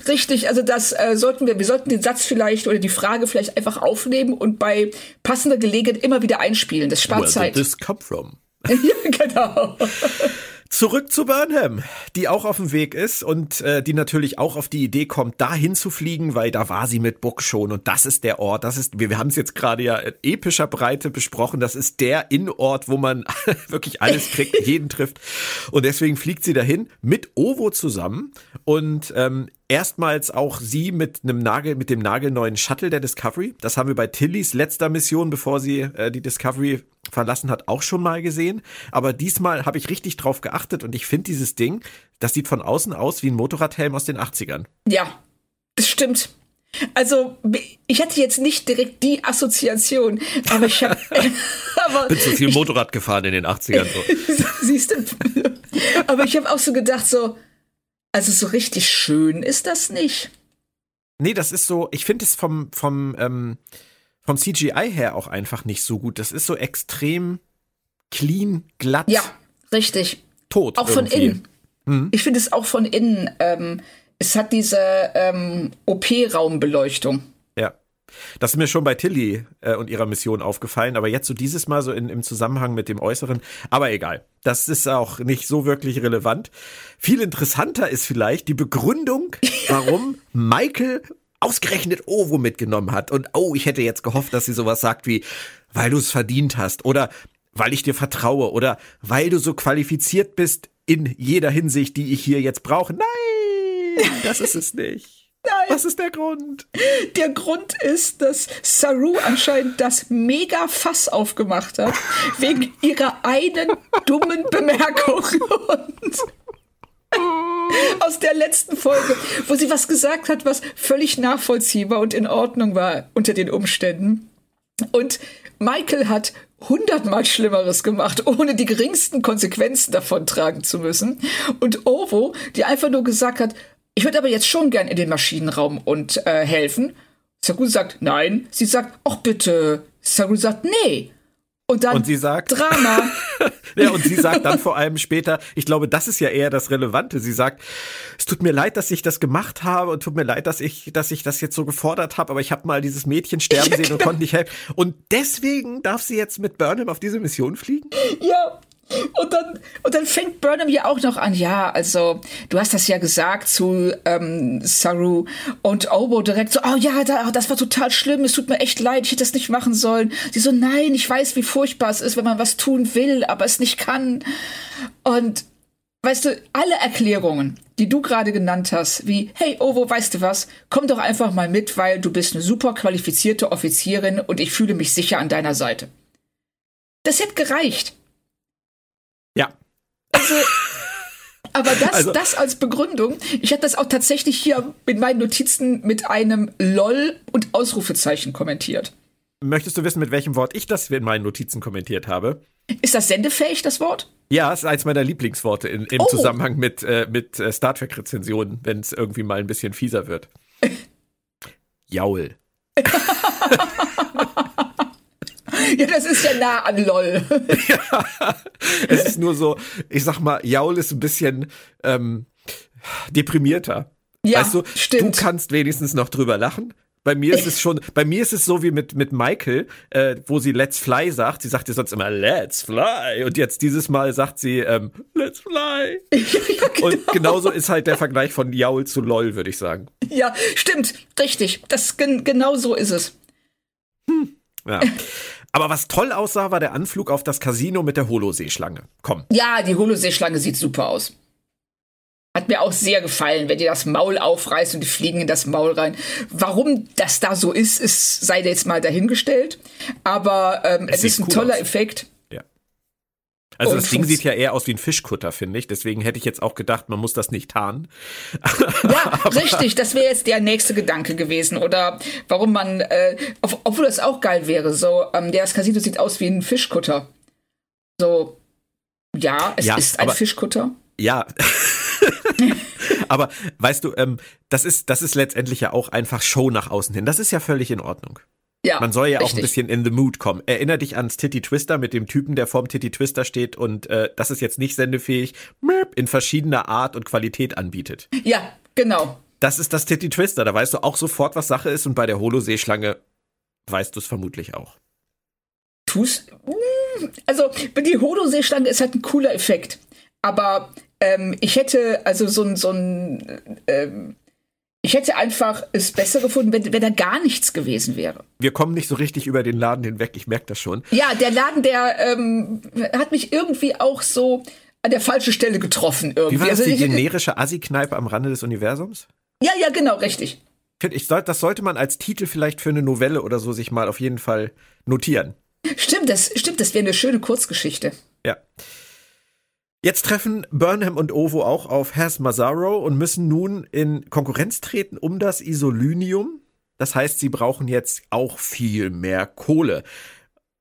Richtig, also das äh, sollten wir, wir sollten den Satz vielleicht oder die Frage vielleicht einfach aufnehmen und bei passender Gelegenheit immer wieder einspielen. Das spart Where Zeit. Where did this come from? (laughs) ja, genau. (laughs) Zurück zu Burnham, die auch auf dem Weg ist und äh, die natürlich auch auf die Idee kommt, dahin zu fliegen, weil da war sie mit Book schon und das ist der Ort, das ist, wir, wir haben es jetzt gerade ja in epischer Breite besprochen, das ist der Innenort, wo man (laughs) wirklich alles kriegt, (laughs) jeden trifft und deswegen fliegt sie dahin mit Ovo zusammen und ähm, erstmals auch sie mit einem Nagel, mit dem nagelneuen Shuttle der Discovery. Das haben wir bei Tillys letzter Mission, bevor sie äh, die Discovery verlassen hat, auch schon mal gesehen. Aber diesmal habe ich richtig drauf geachtet und ich finde dieses Ding, das sieht von außen aus wie ein Motorradhelm aus den 80ern. Ja, das stimmt. Also, ich hatte jetzt nicht direkt die Assoziation, aber ich habe. (laughs) (laughs) Bin zu viel Motorrad gefahren in den 80ern. So. (laughs) Siehst du? Aber ich habe auch so gedacht, so, also so richtig schön ist das nicht. Nee, das ist so, ich finde es vom, vom, ähm, vom CGI her auch einfach nicht so gut. Das ist so extrem clean, glatt. Ja, richtig. Tot. Auch irgendwie. von innen. Hm? Ich finde es auch von innen ähm, es hat diese ähm, OP-Raumbeleuchtung. Ja. Das ist mir schon bei Tilly äh, und ihrer Mission aufgefallen, aber jetzt so dieses Mal so in, im Zusammenhang mit dem Äußeren. Aber egal, das ist auch nicht so wirklich relevant. Viel interessanter ist vielleicht die Begründung, warum (laughs) Michael ausgerechnet Ovo mitgenommen hat. Und oh, ich hätte jetzt gehofft, dass sie sowas sagt wie, weil du es verdient hast oder weil ich dir vertraue oder weil du so qualifiziert bist in jeder Hinsicht, die ich hier jetzt brauche. Nein, das ist es nicht. (laughs) Nein. Was ist der Grund? Der Grund ist, dass Saru anscheinend das mega Fass aufgemacht hat, wegen ihrer einen dummen Bemerkung. (laughs) Und (laughs) (laughs) aus der letzten Folge, wo sie was gesagt hat, was völlig nachvollziehbar und in Ordnung war unter den Umständen. Und Michael hat hundertmal Schlimmeres gemacht, ohne die geringsten Konsequenzen davon tragen zu müssen. Und Ovo, die einfach nur gesagt hat, ich würde aber jetzt schon gern in den Maschinenraum und äh, helfen. Saru sagt nein. Sie sagt, ach bitte. Saru sagt nee. Und dann und sie sagt, Drama. (laughs) ja, und sie sagt dann vor allem später, ich glaube, das ist ja eher das Relevante. Sie sagt, es tut mir leid, dass ich das gemacht habe und tut mir leid, dass ich, dass ich das jetzt so gefordert habe, aber ich habe mal dieses Mädchen sterben ja, sehen und genau. konnte nicht helfen. Und deswegen darf sie jetzt mit Burnham auf diese Mission fliegen? Ja, und dann, und dann fängt Burnham ja auch noch an, ja, also du hast das ja gesagt zu ähm, Saru und Obo direkt so, oh ja, da, das war total schlimm, es tut mir echt leid, ich hätte das nicht machen sollen. Sie so, nein, ich weiß, wie furchtbar es ist, wenn man was tun will, aber es nicht kann. Und weißt du, alle Erklärungen, die du gerade genannt hast, wie, hey Ovo, weißt du was, komm doch einfach mal mit, weil du bist eine super qualifizierte Offizierin und ich fühle mich sicher an deiner Seite. Das hätte gereicht. Also, aber das, also, das als Begründung, ich habe das auch tatsächlich hier in meinen Notizen mit einem LOL und Ausrufezeichen kommentiert. Möchtest du wissen, mit welchem Wort ich das in meinen Notizen kommentiert habe? Ist das sendefähig, das Wort? Ja, es ist eins meiner Lieblingsworte in, im oh. Zusammenhang mit, äh, mit äh, Star Trek-Rezensionen, wenn es irgendwie mal ein bisschen fieser wird. (laughs) Jaul. (laughs) Ja, das ist ja nah an LOL. (laughs) ja, es ist nur so, ich sag mal, Jaul ist ein bisschen ähm, deprimierter. Ja, weißt du, stimmt. du kannst wenigstens noch drüber lachen. Bei mir ist es schon, bei mir ist es so wie mit, mit Michael, äh, wo sie Let's Fly sagt. Sie sagt ja sonst immer Let's Fly. Und jetzt dieses Mal sagt sie ähm, Let's Fly. (laughs) Ja, genau. Und genauso ist halt der Vergleich von Jaul zu LOL, würde ich sagen. Ja, stimmt. Richtig. Das, genau so ist es. Hm. Ja. (laughs) Aber was toll aussah, war der Anflug auf das Casino mit der Holoseeschlange. Komm. Ja, die Holoseeschlange sieht super aus. Hat mir auch sehr gefallen, wenn die das Maul aufreißt und die fliegen in das Maul rein. Warum das da so ist, ist sei jetzt mal dahingestellt. Aber ähm, es, es ist ein cool toller aus. Effekt. Also das Ding sieht ja eher aus wie ein Fischkutter, finde ich. Deswegen hätte ich jetzt auch gedacht, man muss das nicht tarnen. Ja, (laughs) richtig. Das wäre jetzt der nächste Gedanke gewesen. Oder warum man, äh, obwohl das auch geil wäre, so, ähm, das Casino sieht aus wie ein Fischkutter. So, ja, es ja, ist ein aber, Fischkutter. Ja. (laughs) aber weißt du, ähm, das ist, das ist letztendlich ja auch einfach Show nach außen hin. Das ist ja völlig in Ordnung. Ja, Man soll ja richtig. auch ein bisschen in the mood kommen. Erinner dich ans Titty Twister mit dem Typen, der vorm Titty Twister steht und äh, das ist jetzt nicht sendefähig, in verschiedener Art und Qualität anbietet. Ja, genau. Das ist das Titty Twister. Da weißt du auch sofort, was Sache ist und bei der Holoseeschlange weißt du es vermutlich auch. Tu's? Also, die Holoseeschlange ist halt ein cooler Effekt. Aber ähm, ich hätte also so ein, so ein ähm, ich hätte einfach es besser gefunden, wenn, wenn da gar nichts gewesen wäre. Wir kommen nicht so richtig über den Laden hinweg, ich merke das schon. Ja, der Laden, der ähm, hat mich irgendwie auch so an der falschen Stelle getroffen irgendwie. Wie war das, also, die generische Assi-Kneipe am Rande des Universums? Ja, ja, genau, richtig. Ich soll, das sollte man als Titel vielleicht für eine Novelle oder so sich mal auf jeden Fall notieren. Stimmt, das stimmt, das wäre eine schöne Kurzgeschichte. Ja. Jetzt treffen Burnham und Ovo auch auf Has Mazzaro und müssen nun in Konkurrenz treten um das Isolynium. Das heißt, sie brauchen jetzt auch viel mehr Kohle.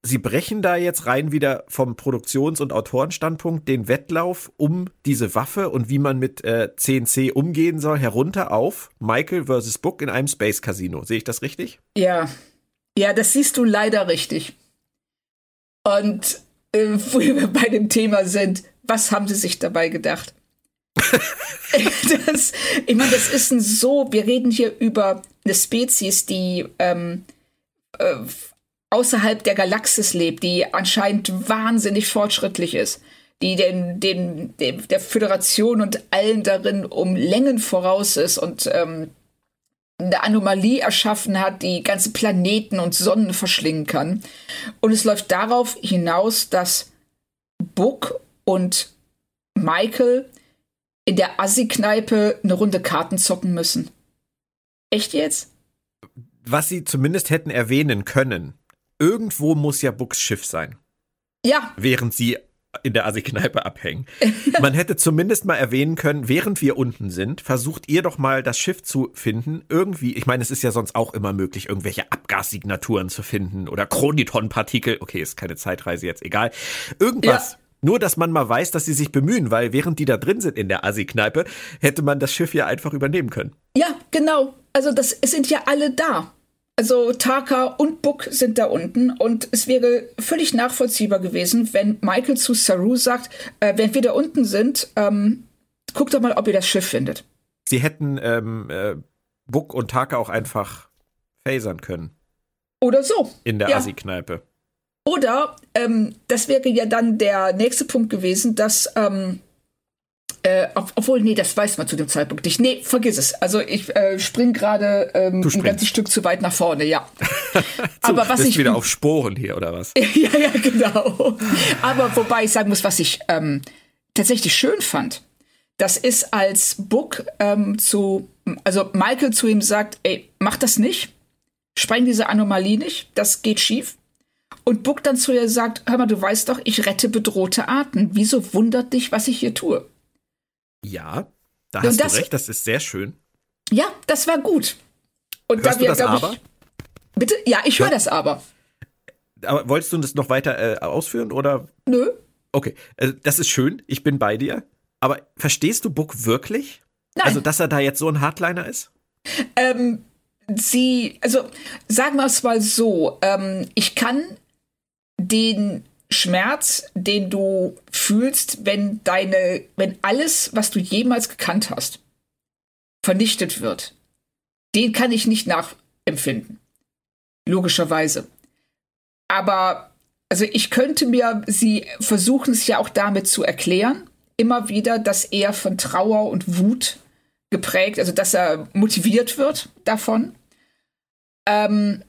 Sie brechen da jetzt rein wieder vom Produktions- und Autorenstandpunkt den Wettlauf um diese Waffe und wie man mit äh, CNC umgehen soll, herunter auf Michael vs. Book in einem Space Casino. Sehe ich das richtig? Ja. Ja, das siehst du leider richtig. Und äh, wo wir bei dem Thema sind, was haben Sie sich dabei gedacht? (laughs) das, ich meine, das ist ein so, wir reden hier über eine Spezies, die ähm, äh, außerhalb der Galaxis lebt, die anscheinend wahnsinnig fortschrittlich ist, die den, den, den der Föderation und allen darin um Längen voraus ist und ähm, eine Anomalie erschaffen hat, die ganze Planeten und Sonnen verschlingen kann. Und es läuft darauf hinaus, dass Book und Michael in der Assi-Kneipe eine Runde Karten zocken müssen. Echt jetzt? Was sie zumindest hätten erwähnen können. Irgendwo muss ja Books Schiff sein. Ja. Während sie in der Assi-Kneipe abhängen. (laughs) Man hätte zumindest mal erwähnen können, während wir unten sind, versucht ihr doch mal das Schiff zu finden. Irgendwie, ich meine, es ist ja sonst auch immer möglich, irgendwelche Abgassignaturen zu finden oder Chroniton-Partikel. Okay, ist keine Zeitreise jetzt, egal. Irgendwas. Ja. Nur, dass man mal weiß, dass sie sich bemühen, weil während die da drin sind in der Assi-Kneipe, hätte man das Schiff ja einfach übernehmen können. Ja, genau. Also das, es sind ja alle da. Also Taka und Book sind da unten und es wäre völlig nachvollziehbar gewesen, wenn Michael zu Saru sagt, äh, wenn wir da unten sind, ähm, guckt doch mal, ob ihr das Schiff findet. Sie hätten ähm, äh, Book und Taka auch einfach phasern können. Oder so. In der ja. Assi-Kneipe. Oder ähm, das wäre ja dann der nächste Punkt gewesen, dass ähm, äh, obwohl, nee, das weiß man zu dem Zeitpunkt nicht. Nee, vergiss es. Also ich äh, spring gerade ähm, ein ganzes Stück zu weit nach vorne, ja. so, (laughs) Aber was ich wieder auf Sporen hier oder was? (laughs) ja, ja, genau. Aber wobei ich sagen muss, was ich ähm, tatsächlich schön fand, das ist als Book ähm, zu, also Michael zu ihm sagt, ey, mach das nicht, spreng diese Anomalie nicht, das geht schief. Und Book dann zu ihr sagt, hör mal, du weißt doch, ich rette bedrohte Arten. Wieso wundert dich, was ich hier tue? Ja, da hast das, du recht, das ist sehr schön. Ja, das war gut. Und Hörst da wir, du das aber? Ich, bitte? Ja, ich höre das aber. Aber wolltest du das noch weiter äh, ausführen oder? Nö. Okay, also das ist schön, ich bin bei dir. Aber verstehst du Book wirklich? Nein. Also, dass er da jetzt so ein Hardliner ist? Ähm, sie, also sagen wir es mal so, ähm, ich kann den Schmerz, den du fühlst, wenn deine, wenn alles, was du jemals gekannt hast, vernichtet wird, den kann ich nicht nachempfinden. Logischerweise. Aber, also ich könnte mir, sie versuchen es ja auch damit zu erklären, immer wieder, dass er von Trauer und Wut geprägt, also dass er motiviert wird davon. Ähm,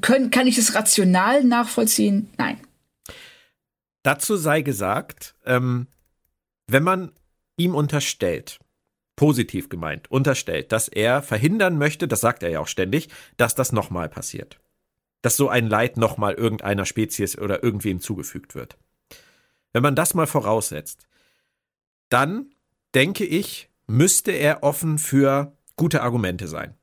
können, kann ich es rational nachvollziehen? Nein. Dazu sei gesagt, ähm, wenn man ihm unterstellt, positiv gemeint, unterstellt, dass er verhindern möchte, das sagt er ja auch ständig, dass das nochmal passiert. Dass so ein Leid nochmal irgendeiner Spezies oder irgendwem zugefügt wird. Wenn man das mal voraussetzt, dann denke ich, müsste er offen für gute Argumente sein.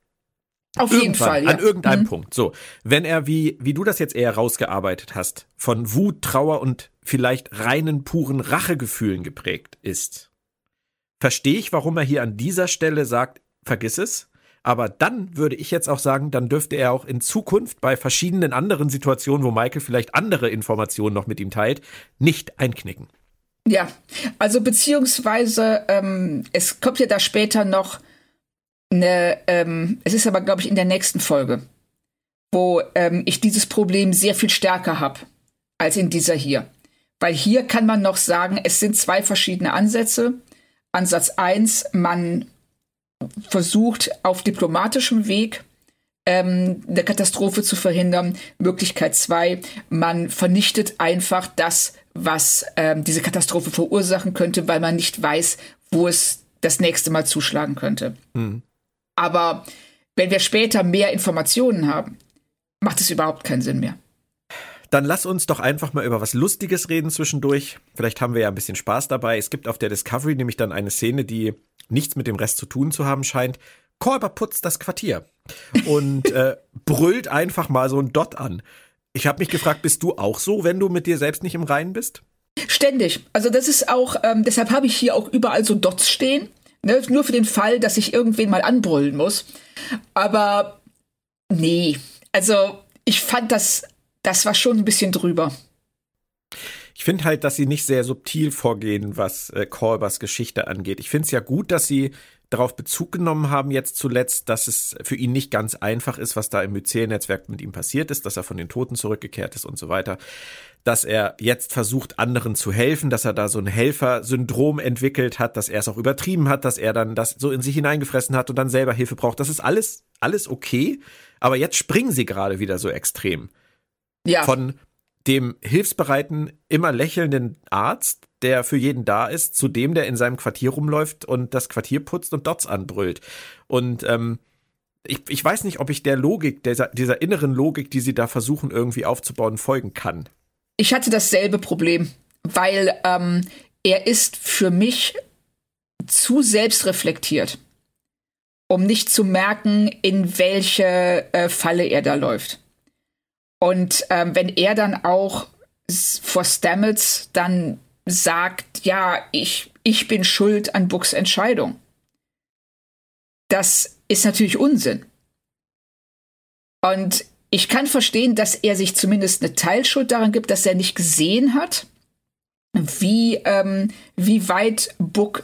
Auf jeden Fall. Ja. An irgendeinem mhm. Punkt. So. Wenn er, wie, wie du das jetzt eher rausgearbeitet hast, von Wut, Trauer und vielleicht reinen, puren Rachegefühlen geprägt ist, verstehe ich, warum er hier an dieser Stelle sagt, vergiss es. Aber dann würde ich jetzt auch sagen, dann dürfte er auch in Zukunft bei verschiedenen anderen Situationen, wo Michael vielleicht andere Informationen noch mit ihm teilt, nicht einknicken. Ja, also beziehungsweise ähm, es kommt ja da später noch eine, ähm, es ist aber, glaube ich, in der nächsten Folge, wo ähm, ich dieses Problem sehr viel stärker habe als in dieser hier. Weil hier kann man noch sagen, es sind zwei verschiedene Ansätze. Ansatz eins, man versucht auf diplomatischem Weg ähm, eine Katastrophe zu verhindern. Möglichkeit zwei, man vernichtet einfach das, was ähm, diese Katastrophe verursachen könnte, weil man nicht weiß, wo es das nächste Mal zuschlagen könnte. Mhm. Aber wenn wir später mehr Informationen haben, macht es überhaupt keinen Sinn mehr. Dann lass uns doch einfach mal über was Lustiges reden zwischendurch. Vielleicht haben wir ja ein bisschen Spaß dabei. Es gibt auf der Discovery nämlich dann eine Szene, die nichts mit dem Rest zu tun zu haben scheint. Kolber putzt das Quartier und (laughs) äh, brüllt einfach mal so ein Dot an. Ich habe mich gefragt, bist du auch so, wenn du mit dir selbst nicht im Reinen bist? Ständig. Also das ist auch, ähm, deshalb habe ich hier auch überall so Dots stehen. Ne? Nur für den Fall, dass ich irgendwen mal anbrüllen muss. Aber nee, also ich fand das, das war schon ein bisschen drüber. Ich finde halt, dass sie nicht sehr subtil vorgehen, was äh, Kolbers Geschichte angeht. Ich finde es ja gut, dass sie darauf Bezug genommen haben jetzt zuletzt, dass es für ihn nicht ganz einfach ist, was da im Myzel-Netzwerk mit ihm passiert ist, dass er von den Toten zurückgekehrt ist und so weiter. Dass er jetzt versucht, anderen zu helfen, dass er da so ein Helfersyndrom entwickelt hat, dass er es auch übertrieben hat, dass er dann das so in sich hineingefressen hat und dann selber Hilfe braucht. Das ist alles, alles okay. Aber jetzt springen sie gerade wieder so extrem. Ja. Von dem hilfsbereiten, immer lächelnden Arzt der für jeden da ist, zu dem, der in seinem Quartier rumläuft und das Quartier putzt und Dots anbrüllt. Und ähm, ich, ich weiß nicht, ob ich der Logik, dieser, dieser inneren Logik, die sie da versuchen irgendwie aufzubauen, folgen kann. Ich hatte dasselbe Problem, weil ähm, er ist für mich zu selbstreflektiert, um nicht zu merken, in welche äh, Falle er da läuft. Und ähm, wenn er dann auch vor Stamets dann sagt, ja, ich, ich bin schuld an Books Entscheidung. Das ist natürlich Unsinn. Und ich kann verstehen, dass er sich zumindest eine Teilschuld daran gibt, dass er nicht gesehen hat, wie, ähm, wie weit Book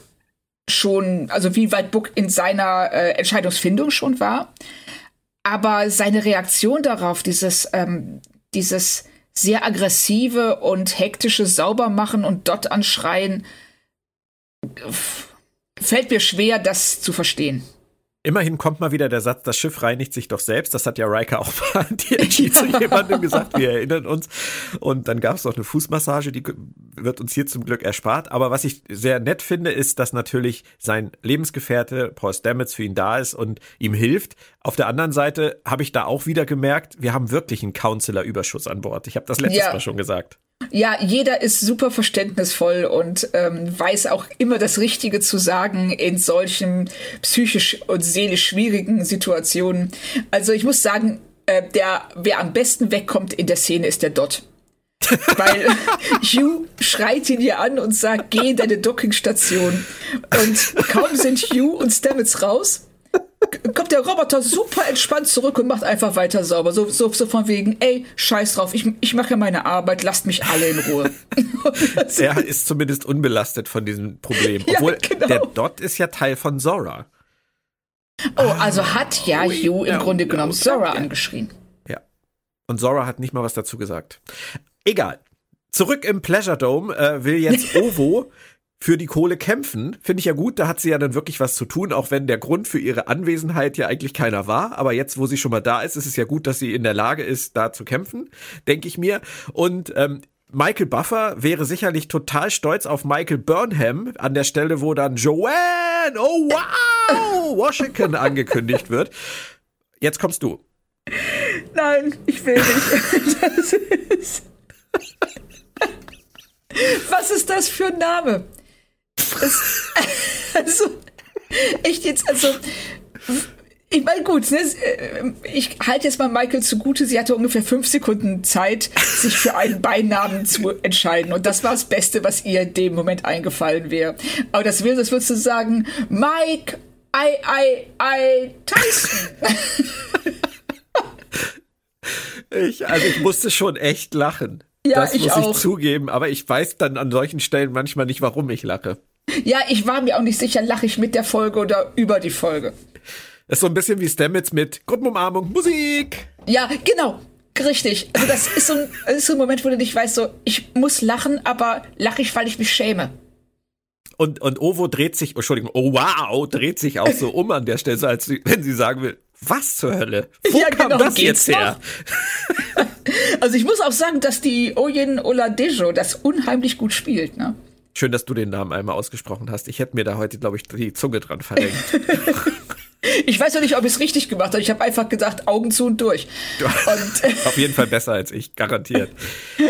schon, also wie weit Book in seiner äh, Entscheidungsfindung schon war. Aber seine Reaktion darauf, dieses, ähm, dieses, sehr aggressive und hektische Saubermachen und dort anschreien, fällt mir schwer, das zu verstehen. Immerhin kommt mal wieder der Satz, das Schiff reinigt sich doch selbst. Das hat ja Riker auch mal ja. (laughs) zu jemandem gesagt, wir erinnern uns. Und dann gab es noch eine Fußmassage, die wird uns hier zum Glück erspart. Aber was ich sehr nett finde, ist, dass natürlich sein Lebensgefährte Paul Stamets für ihn da ist und ihm hilft. Auf der anderen Seite habe ich da auch wieder gemerkt, wir haben wirklich einen Counselor-Überschuss an Bord. Ich habe das letztes ja. Mal schon gesagt. Ja, jeder ist super verständnisvoll und ähm, weiß auch immer das Richtige zu sagen in solchen psychisch und seelisch schwierigen Situationen. Also ich muss sagen, äh, der, wer am besten wegkommt in der Szene, ist der Dot. (laughs) Weil Hugh schreit ihn hier an und sagt, geh in deine Dockingstation. Und kaum sind Hugh und Stamets raus, kommt der Roboter super entspannt zurück und macht einfach weiter sauber. So, so, so von wegen, ey, scheiß drauf, ich, ich mache ja meine Arbeit, lasst mich alle in Ruhe. (laughs) er ist zumindest unbelastet von diesem Problem. Obwohl, ja, genau. der Dot ist ja Teil von Zora. Oh, also hat ja Hugh im Grunde genommen Zora angeschrien. Ja. Und Zora hat nicht mal was dazu gesagt. Egal. Zurück im Pleasure Dome äh, will jetzt (laughs) Ovo für die Kohle kämpfen. Finde ich ja gut, da hat sie ja dann wirklich was zu tun, auch wenn der Grund für ihre Anwesenheit ja eigentlich keiner war. Aber jetzt, wo sie schon mal da ist, ist es ja gut, dass sie in der Lage ist, da zu kämpfen, denke ich mir. Und ähm, Michael Buffer wäre sicherlich total stolz auf Michael Burnham an der Stelle, wo dann Joanne, oh wow, Washington angekündigt wird. Jetzt kommst du. Nein, ich will nicht. Das ist (laughs) Was ist das für ein Name? Das, (laughs) also, echt jetzt, also, ich meine, gut, ne, äh, ich halte jetzt mal Michael zugute, sie hatte ungefähr fünf Sekunden Zeit, sich für einen Beinamen zu entscheiden. Und das war das Beste, was ihr in dem Moment eingefallen wäre. Aber das will, das würdest du sagen, Mike, I, I, I, Tyson. ich, also ich musste schon echt lachen. Ja, das ich muss auch. ich zugeben, aber ich weiß dann an solchen Stellen manchmal nicht, warum ich lache. Ja, ich war mir auch nicht sicher, lache ich mit der Folge oder über die Folge. Das ist so ein bisschen wie Stamets mit Gruppenumarmung, Musik. Ja, genau. Richtig. Also das ist so, ein, (laughs) ist so ein Moment, wo du nicht weißt, so, ich muss lachen, aber lache ich, weil ich mich schäme. Und, und Ovo dreht sich, Entschuldigung, oh wow, dreht sich auch so um an der Stelle, so als wenn sie sagen will, was zur Hölle? Wo ja, kam genau, das jetzt her? (laughs) also ich muss auch sagen, dass die Oyen Oladejo das unheimlich gut spielt. Ne? Schön, dass du den Namen einmal ausgesprochen hast. Ich hätte mir da heute, glaube ich, die Zunge dran verrenkt. (laughs) ich weiß noch nicht, ob ich es richtig gemacht habe. Ich habe einfach gesagt, Augen zu und durch. Und (laughs) Auf jeden Fall besser als ich, garantiert.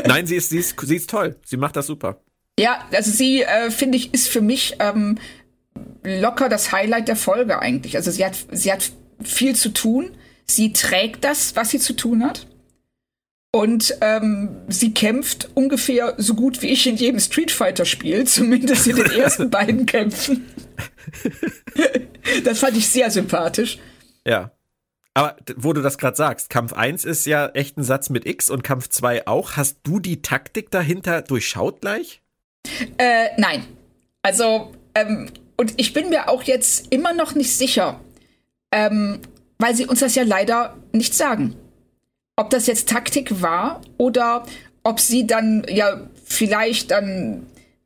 Nein, sie ist, sie ist, sie ist toll. Sie macht das super. Ja, also sie, äh, finde ich, ist für mich ähm, locker das Highlight der Folge eigentlich. Also sie hat, sie hat viel zu tun. Sie trägt das, was sie zu tun hat. Und ähm, sie kämpft ungefähr so gut wie ich in jedem Street Fighter-Spiel, (laughs) zumindest in den ersten (laughs) beiden Kämpfen. das fand ich sehr sympathisch. Ja. Aber wo du das gerade sagst, Kampf 1 ist ja echt ein Satz mit X und Kampf 2 auch. Hast du die Taktik dahinter durchschaut gleich? Äh, nein. Also, ähm, und ich bin mir auch jetzt immer noch nicht sicher, ähm, weil sie uns das ja leider nicht sagen. Ob das jetzt Taktik war oder ob sie dann ja vielleicht dann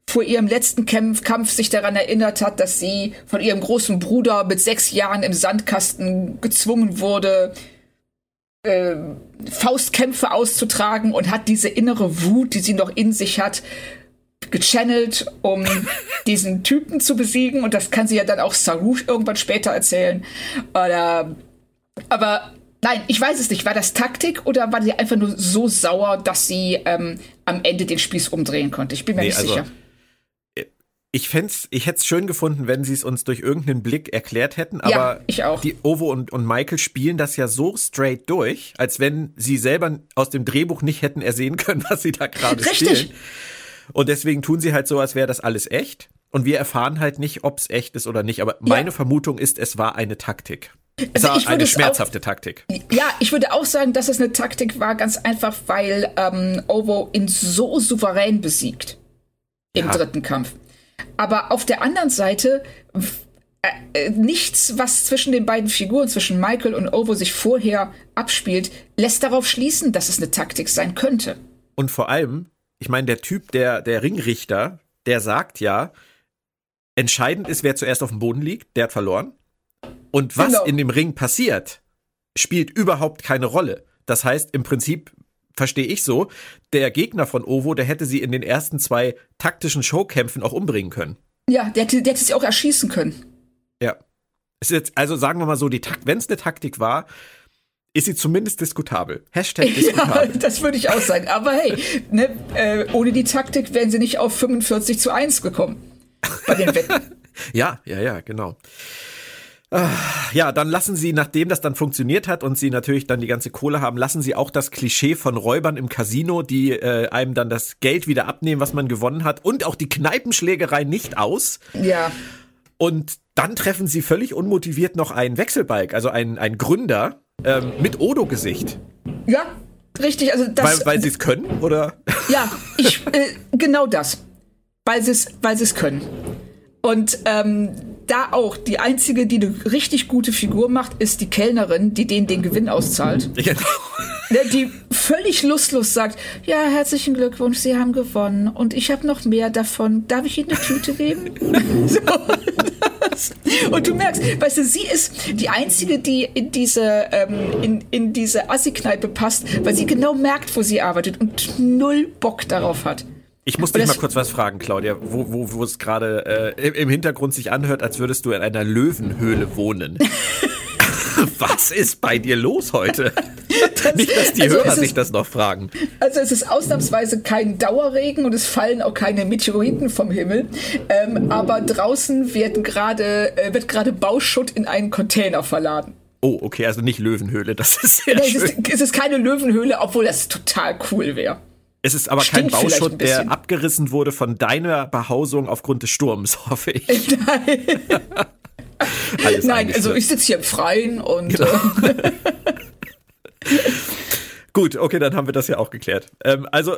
vor ihrem letzten Kampf, Kampf sich daran erinnert hat, dass sie von ihrem großen Bruder mit sechs Jahren im Sandkasten gezwungen wurde, äh, Faustkämpfe auszutragen und hat diese innere Wut, die sie noch in sich hat, gechannelt, um (laughs) diesen Typen zu besiegen. Und das kann sie ja dann auch Sarouche irgendwann später erzählen. Oder, aber nein, ich weiß es nicht. War das Taktik oder war sie einfach nur so sauer, dass sie ähm, am Ende den Spieß umdrehen konnte? Ich bin mir nee, nicht also sicher ich fänd's, ich hätte es schön gefunden, wenn sie es uns durch irgendeinen Blick erklärt hätten, aber ja, ich auch. die Ovo und, und Michael spielen das ja so straight durch, als wenn sie selber aus dem Drehbuch nicht hätten ersehen können, (laughs) was sie da gerade spielen. Und deswegen tun sie halt so, als wäre das alles echt. Und wir erfahren halt nicht, ob es echt ist oder nicht. Aber meine Vermutung ist, es war eine Taktik. Es also war eine schmerzhafte auch, Taktik. Ja, ich würde auch sagen, dass es eine Taktik war, ganz einfach, weil ähm, Ovo ihn so souverän besiegt im ja. dritten Kampf. Aber auf der anderen Seite äh, äh, nichts, was zwischen den beiden Figuren, zwischen Michael und Ovo sich vorher abspielt, lässt darauf schließen, dass es eine Taktik sein könnte. Und vor allem, ich meine, der Typ, der, der Ringrichter, der sagt ja, entscheidend ist, wer zuerst auf dem Boden liegt, der hat verloren. Und was genau. in dem Ring passiert, spielt überhaupt keine Rolle. Das heißt, im Prinzip verstehe ich so, der Gegner von Ovo, der hätte sie in den ersten zwei taktischen Showkämpfen auch umbringen können. Ja, der hätte, der hätte sie auch erschießen können. Ja. Jetzt, also sagen wir mal so, wenn es eine Taktik war, ist sie zumindest diskutabel. Hashtag (laughs) diskutabel. Ja, das würde ich auch sagen. Aber hey, ne, äh, ohne die Taktik wären sie nicht auf 45 zu 1 gekommen. Bei den Wetten. (laughs) ja, ja, ja, genau. Ja, dann lassen sie, nachdem das dann funktioniert hat und sie natürlich dann die ganze Kohle haben, lassen sie auch das Klischee von Räubern im Casino, die äh, einem dann das Geld wieder abnehmen, was man gewonnen hat, und auch die Kneipenschlägerei nicht aus. Ja. Und dann treffen sie völlig unmotiviert noch einen Wechselbalg, also einen, einen Gründer ähm, mit Odo-Gesicht. Ja, richtig. Also das, weil weil sie es können, oder? Ja, ich, äh, genau das. Weil sie es weil können. Und ähm, da auch die einzige, die eine richtig gute Figur macht, ist die Kellnerin, die denen den Gewinn auszahlt. (laughs) Genau. Die völlig lustlos sagt, ja, herzlichen Glückwunsch, Sie haben gewonnen und ich habe noch mehr davon. Darf ich Ihnen eine Tüte geben? (laughs) so, und du merkst, weißt du, sie ist die einzige, die in diese ähm, in, in diese Assi-Kneipe passt, weil sie genau merkt, wo sie arbeitet und null Bock darauf hat. Ich muss dich mal kurz was fragen, Claudia, wo, wo, wo es gerade äh, im Hintergrund sich anhört, als würdest du in einer Löwenhöhle wohnen. (laughs) was ist bei dir los heute? Das, (laughs) Nicht, dass die also Hörer sich das noch fragen. Also es ist ausnahmsweise kein Dauerregen und es fallen auch keine Meteoriten vom Himmel. Ähm, aber draußen wird gerade äh, Bauschutt in einen Container verladen. Oh, okay, also nicht Löwenhöhle, das ist sehr nee, schön. Es ist, es ist keine Löwenhöhle, obwohl das total cool wäre. Es ist aber Stimmt kein Bauschutt, der abgerissen wurde von deiner Behausung aufgrund des Sturms, (laughs) hoffe ich. Nein. (laughs) Nein, also ich sitze hier im Freien und. Genau. Äh, (laughs) Gut, okay, dann haben wir das ja auch geklärt. Ähm, also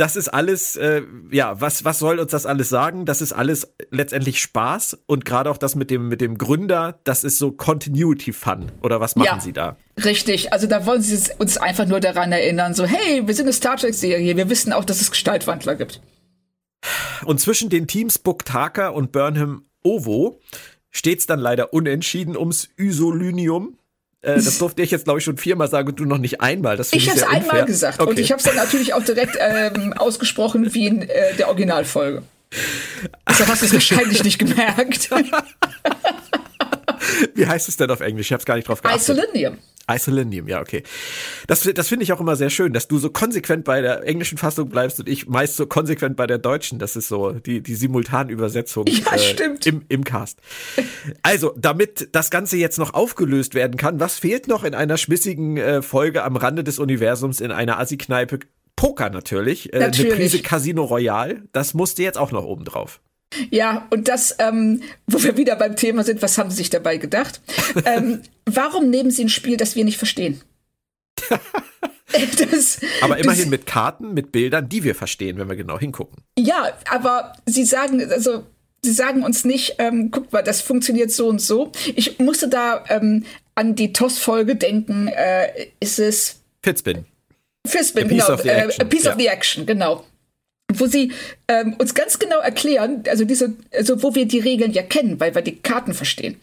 das ist alles, äh, ja, was, was soll uns das alles sagen? Das ist alles letztendlich Spaß und gerade auch das mit dem, mit dem Gründer, das ist so Continuity Fun. Oder was machen ja, Sie da? Richtig, also da wollen Sie uns einfach nur daran erinnern, so, hey, wir sind eine Star Trek-Serie, wir wissen auch, dass es Gestaltwandler gibt. Und zwischen den Teams Book Tarker und Burnham Ovo steht's dann leider unentschieden ums Isolynium. Äh, das (laughs) durfte ich jetzt, glaube ich, schon viermal sagen und du noch nicht einmal. Das ich habe es einmal gesagt okay. und ich habe es dann natürlich auch direkt ähm, ausgesprochen wie in äh, der Originalfolge. Also hast du es wahrscheinlich nicht gemerkt. (laughs) (laughs) (laughs) Wie heißt es denn auf Englisch? Ich habe es gar nicht drauf geachtet. Isolinium. Isolinium, ja, okay. Das, das finde ich auch immer sehr schön, dass du so konsequent bei der englischen Fassung bleibst und ich meist so konsequent bei der deutschen. Das ist so die, die Simultanübersetzung ja, äh, im, im Cast. Also, damit das Ganze jetzt noch aufgelöst werden kann, was fehlt noch in einer schmissigen äh, Folge am Rande des Universums in einer Assi-Kneipe? Poker natürlich, äh, natürlich. eine Prise Casino Royale, das musste jetzt auch noch oben drauf. Ja, und das, ähm, wo wir wieder beim Thema sind, was haben Sie sich dabei gedacht? ähm, (laughs) warum nehmen Sie ein Spiel, das wir nicht verstehen? (laughs) das, aber immerhin das, mit Karten, mit Bildern, die wir verstehen, wenn wir genau hingucken. Ja, aber Sie sagen, also Sie sagen uns nicht, ähm, guck mal, das funktioniert so und so. Ich musste da ähm, an die TOS-Folge denken. Äh, ist es Fitzbin. Fitzbin, genau. Of äh, a Piece ja. of the Action, genau wo sie ähm, uns ganz genau erklären, also diese, also wo wir die Regeln ja kennen, weil wir die Karten verstehen.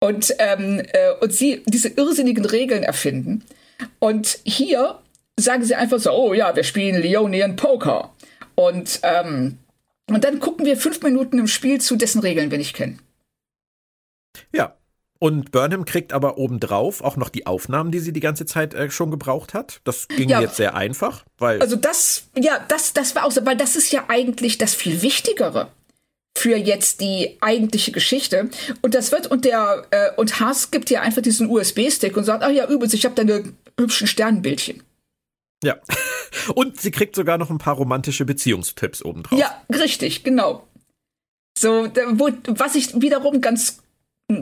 Und, ähm, äh, und sie diese irrsinnigen Regeln erfinden. Und hier sagen sie einfach so, oh ja, wir spielen Leonian Poker. Und, ähm, und dann gucken wir fünf Minuten im Spiel zu, dessen Regeln wir nicht kennen. Ja, und Burnham kriegt aber obendrauf auch noch die Aufnahmen, die sie die ganze Zeit äh, schon gebraucht hat. Das ging ja, jetzt sehr einfach, weil. Also das, ja, das, das war auch so, weil das ist ja eigentlich das viel Wichtigere für jetzt die eigentliche Geschichte. Und das wird, und der, äh, und Haas gibt ja einfach diesen USB-Stick und sagt, ach ja, übrigens, ich habe deine hübschen Sternbildchen. Ja. (laughs) Und sie kriegt sogar noch ein paar romantische Beziehungstipps obendrauf. Ja, richtig, genau. So, wo, was ich wiederum ganz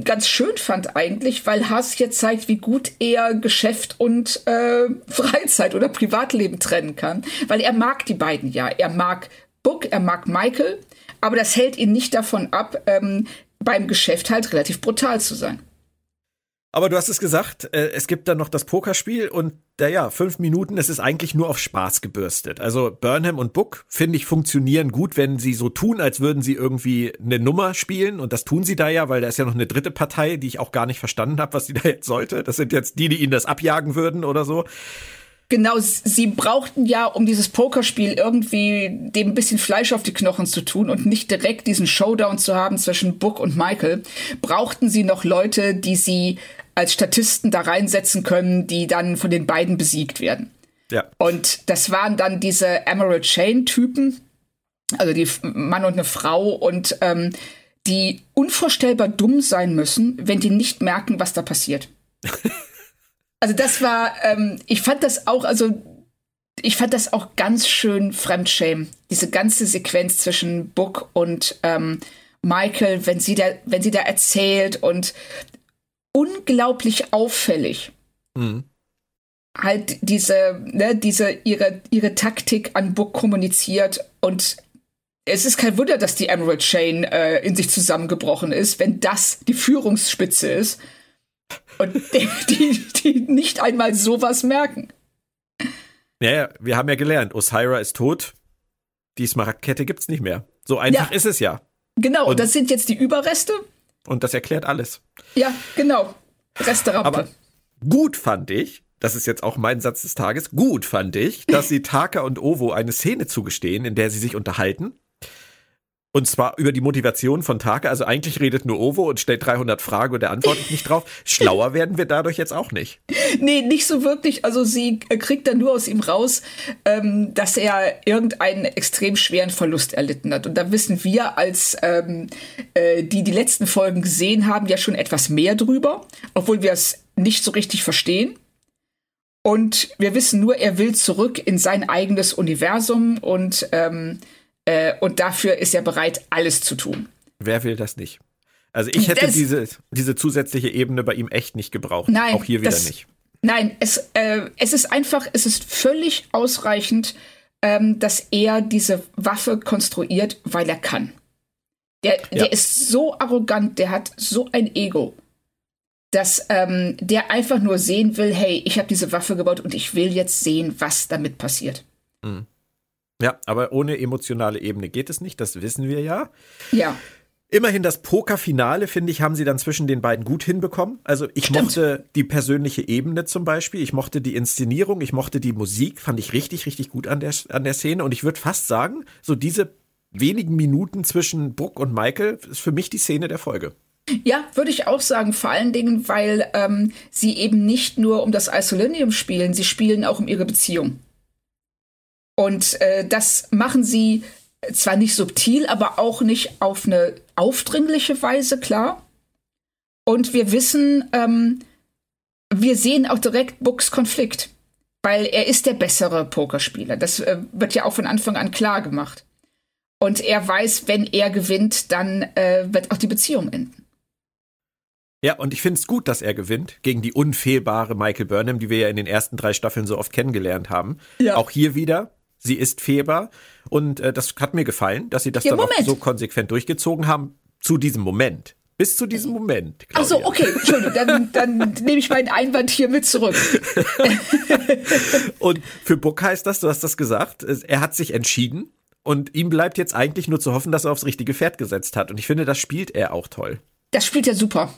ganz schön fand eigentlich, weil Haas jetzt zeigt, wie gut er Geschäft und äh, Freizeit oder Privatleben trennen kann. Weil er mag die beiden ja. Er mag Book, er mag Michael, aber das hält ihn nicht davon ab, ähm, beim Geschäft halt relativ brutal zu sein. Aber du hast es gesagt, äh, es gibt dann noch das Pokerspiel und naja, fünf Minuten, es ist eigentlich nur auf Spaß gebürstet. Also Burnham und Book, finde ich, funktionieren gut, wenn sie so tun, als würden sie irgendwie eine Nummer spielen. Und das tun sie da ja, weil da ist ja noch eine dritte Partei, die ich auch gar nicht verstanden habe, was sie da jetzt sollte. Das sind jetzt die, die ihnen das abjagen würden oder so. Genau, sie brauchten ja, um dieses Pokerspiel irgendwie dem ein bisschen Fleisch auf die Knochen zu tun und nicht direkt diesen Showdown zu haben zwischen Book und Michael, brauchten sie noch Leute, die sie als Statisten da reinsetzen können, die dann von den beiden besiegt werden. Ja. Und das waren dann diese Emerald Chain-Typen, also die Mann und eine Frau und ähm, die unvorstellbar dumm sein müssen, wenn die nicht merken, was da passiert. (laughs) also das war, ähm, ich fand das auch, also ich fand das auch ganz schön Fremdschämen. Diese ganze Sequenz zwischen Book und ähm, Michael, wenn sie da, wenn sie da erzählt und unglaublich auffällig. Mhm. Halt diese, ne, diese, ihre, ihre Taktik an Book kommuniziert und es ist kein Wunder, dass die Emerald Chain äh, in sich zusammengebrochen ist, wenn das die Führungsspitze ist und (laughs) die, die, nicht einmal sowas merken. Ja, ja, wir haben ja gelernt, Osira ist tot, die Smaragdkette gibt's nicht mehr. So einfach ja. ist es ja. Genau, und das sind jetzt die Überreste und das erklärt alles. Ja, genau. Restaurant. Aber gut fand ich, das ist jetzt auch mein Satz des Tages, gut fand ich, dass sie Taka und Ovo eine Szene zugestehen, in der sie sich unterhalten und zwar über die Motivation von Take. Also eigentlich redet nur Ovo und stellt 300 Fragen und er antwortet nicht drauf. Schlauer werden wir dadurch jetzt auch nicht. (laughs) Nee, nicht so wirklich. Also sie kriegt dann nur aus ihm raus, ähm, dass er irgendeinen extrem schweren Verlust erlitten hat. Und da wissen wir als ähm, äh, die die letzten Folgen gesehen haben, ja schon etwas mehr drüber, obwohl wir es nicht so richtig verstehen. Und wir wissen nur, er will zurück in sein eigenes Universum und ähm, äh, und dafür ist er bereit, alles zu tun. Wer will das nicht? Also ich hätte das, diese, diese zusätzliche Ebene bei ihm echt nicht gebraucht. Nein, auch hier wieder das, nicht. Nein, es, äh, es ist einfach, es ist völlig ausreichend, ähm, dass er diese Waffe konstruiert, weil er kann. Der, ja. der ist so arrogant, der hat so ein Ego, dass ähm, der einfach nur sehen will, hey, ich habe diese Waffe gebaut und ich will jetzt sehen, was damit passiert. Mhm. Ja, aber ohne emotionale Ebene geht es nicht, das wissen wir ja. Ja. Immerhin das Pokerfinale, finde ich, haben sie dann zwischen den beiden gut hinbekommen. Also ich Stimmt. mochte die persönliche Ebene zum Beispiel, ich mochte die Inszenierung, ich mochte die Musik, fand ich richtig, richtig gut an der, an der Szene. Und ich würde fast sagen, so diese wenigen Minuten zwischen Brooke und Michael ist für mich die Szene der Folge. Ja, würde ich auch sagen, vor allen Dingen, weil ähm, sie eben nicht nur um das Isolinium spielen, sie spielen auch um ihre Beziehung. Und äh, das machen sie zwar nicht subtil, aber auch nicht auf eine aufdringliche Weise, klar. Und wir wissen, ähm, wir sehen auch direkt Books Konflikt, weil er ist der bessere Pokerspieler. Das äh, wird ja auch von Anfang an klar gemacht. Und er weiß, wenn er gewinnt, dann äh, wird auch die Beziehung enden. Ja, und ich finde es gut, dass er gewinnt gegen die unfehlbare Michael Burnham, die wir ja in den ersten drei Staffeln so oft kennengelernt haben. Ja. Auch hier wieder, sie ist fehlbar. Und äh, das hat mir gefallen, dass sie das ja, dann Moment. auch so konsequent durchgezogen haben zu diesem Moment. Bis zu diesem Moment. Ach so, okay, Entschuldigung, dann, dann nehme ich meinen Einwand hier mit zurück. und für Buck heißt das, du hast das gesagt, er hat sich entschieden und ihm bleibt jetzt eigentlich nur zu hoffen, dass er aufs richtige Pferd gesetzt hat. Und ich finde, das spielt er auch toll. Das spielt er super.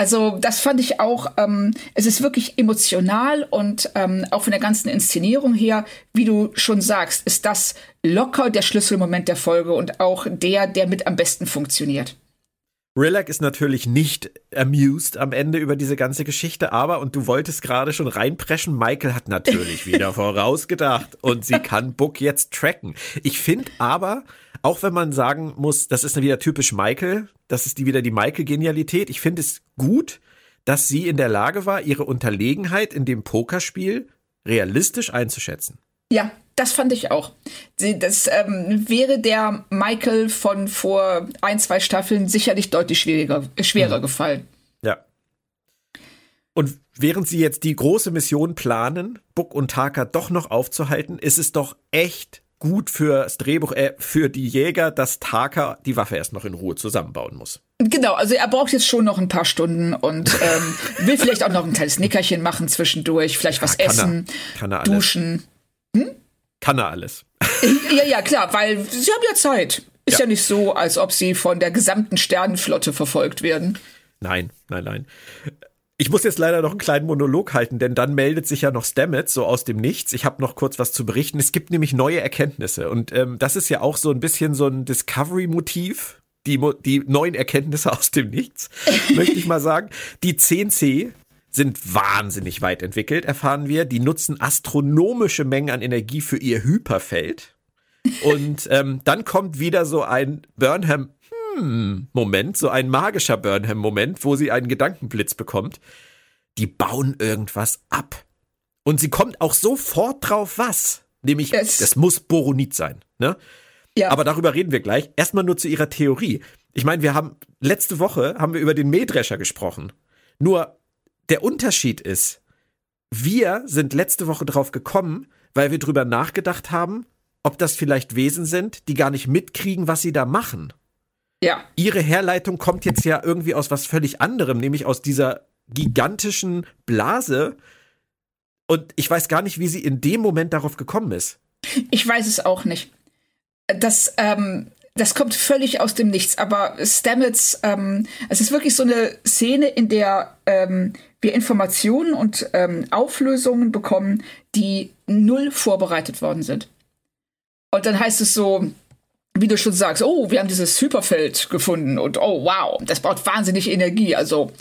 Also das fand ich auch, ähm, es ist wirklich emotional und ähm, auch von der ganzen Inszenierung her, wie du schon sagst, ist das locker der Schlüsselmoment der Folge und auch der, der mit am besten funktioniert. Rillac ist natürlich nicht amused am Ende über diese ganze Geschichte, aber, und du wolltest gerade schon reinpreschen, Michael hat natürlich (laughs) wieder vorausgedacht und sie kann Book jetzt tracken. Ich finde aber, auch wenn man sagen muss, das ist wieder typisch Michael, das ist die, wieder die Michael-Genialität. Ich finde es gut, dass sie in der Lage war, ihre Unterlegenheit in dem Pokerspiel realistisch einzuschätzen. Ja, das fand ich auch. Das ähm, wäre der Michael von vor ein, zwei Staffeln sicherlich deutlich schwieriger, schwerer mhm. gefallen. Ja. Und während sie jetzt die große Mission planen, Buck und Taka doch noch aufzuhalten, ist es doch echt gut fürs Drehbuch, äh, für die Jäger, dass Taka die Waffe erst noch in Ruhe zusammenbauen muss. Genau, also er braucht jetzt schon noch ein paar Stunden und ähm, (laughs) will vielleicht auch noch ein kleines Nickerchen machen zwischendurch, vielleicht was ja, kann essen, er, kann er duschen. Hm? Kann er alles. (laughs) ja, ja, klar, weil sie haben ja Zeit. Ist ja. ja nicht so, als ob sie von der gesamten Sternenflotte verfolgt werden. Nein, nein, nein. Ich muss jetzt leider noch einen kleinen Monolog halten, denn dann meldet sich ja noch Stamets so aus dem Nichts. Ich habe noch kurz was zu berichten. Es gibt nämlich neue Erkenntnisse und ähm, das ist ja auch so ein bisschen so ein Discovery-Motiv. Die, die neuen Erkenntnisse (laughs) aus dem Nichts, möchte ich mal sagen. Die 10C sind wahnsinnig weit entwickelt, erfahren wir. Die nutzen astronomische Mengen an Energie für ihr Hyperfeld. Und ähm, dann kommt wieder so ein Burnham Moment, so ein magischer Burnham-Moment, wo sie einen Gedankenblitz bekommt. Die bauen irgendwas ab. Und sie kommt auch sofort drauf, was. Nämlich, es das muss Boronit sein. Ne? Ja. Aber darüber reden wir gleich. Erstmal nur zu ihrer Theorie. Ich meine, wir haben letzte Woche haben wir über den Mähdrescher gesprochen. Nur der Unterschied ist, wir sind letzte Woche drauf gekommen, weil wir drüber nachgedacht haben, ob das vielleicht Wesen sind, die gar nicht mitkriegen, was sie da machen. Ja. Ihre Herleitung kommt jetzt ja irgendwie aus was völlig anderem, nämlich aus dieser gigantischen Blase. Und ich weiß gar nicht, wie sie in dem Moment darauf gekommen ist. Ich weiß es auch nicht. Das, ähm, das kommt völlig aus dem Nichts. Aber Stamets, ähm, es ist wirklich so eine Szene, in der ähm, wir Informationen und ähm, Auflösungen bekommen, die null vorbereitet worden sind. Und dann heißt es so, wie du schon sagst, oh, wir haben dieses Hyperfeld gefunden und oh, wow, das braucht wahnsinnig Energie. Also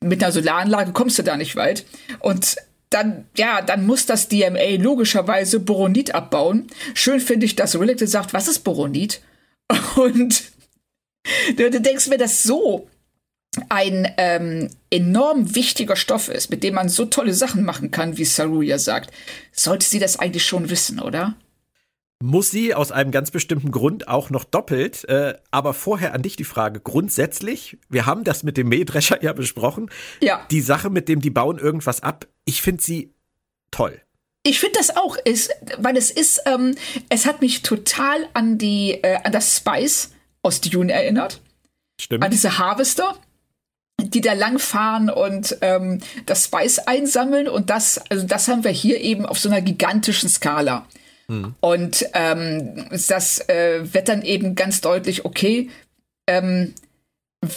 mit einer Solaranlage kommst du da nicht weit. Und dann, ja, dann muss das DMA logischerweise Boronit abbauen. Schön finde ich, dass Rillick sagt, was ist Boronit? (laughs) Und du, du denkst mir, dass so ein ähm, enorm wichtiger Stoff ist, mit dem man so tolle Sachen machen kann, wie Saruya sagt, sollte sie das eigentlich schon wissen, oder? Muss sie aus einem ganz bestimmten Grund auch noch doppelt. Äh, aber vorher an dich die Frage. Grundsätzlich, wir haben das mit dem Mähdrescher ja besprochen. Ja. Die Sache mit dem, die bauen irgendwas ab, ich finde sie toll. Ich finde das auch, ist, weil es ist, ähm, es hat mich total an die, äh, an das Spice aus Dune erinnert. Stimmt. An diese Harvester die da langfahren und ähm, das Spice einsammeln und das, also das haben wir hier eben auf so einer gigantischen Skala. Mhm. Und ähm, das äh, wird dann eben ganz deutlich, okay, ähm,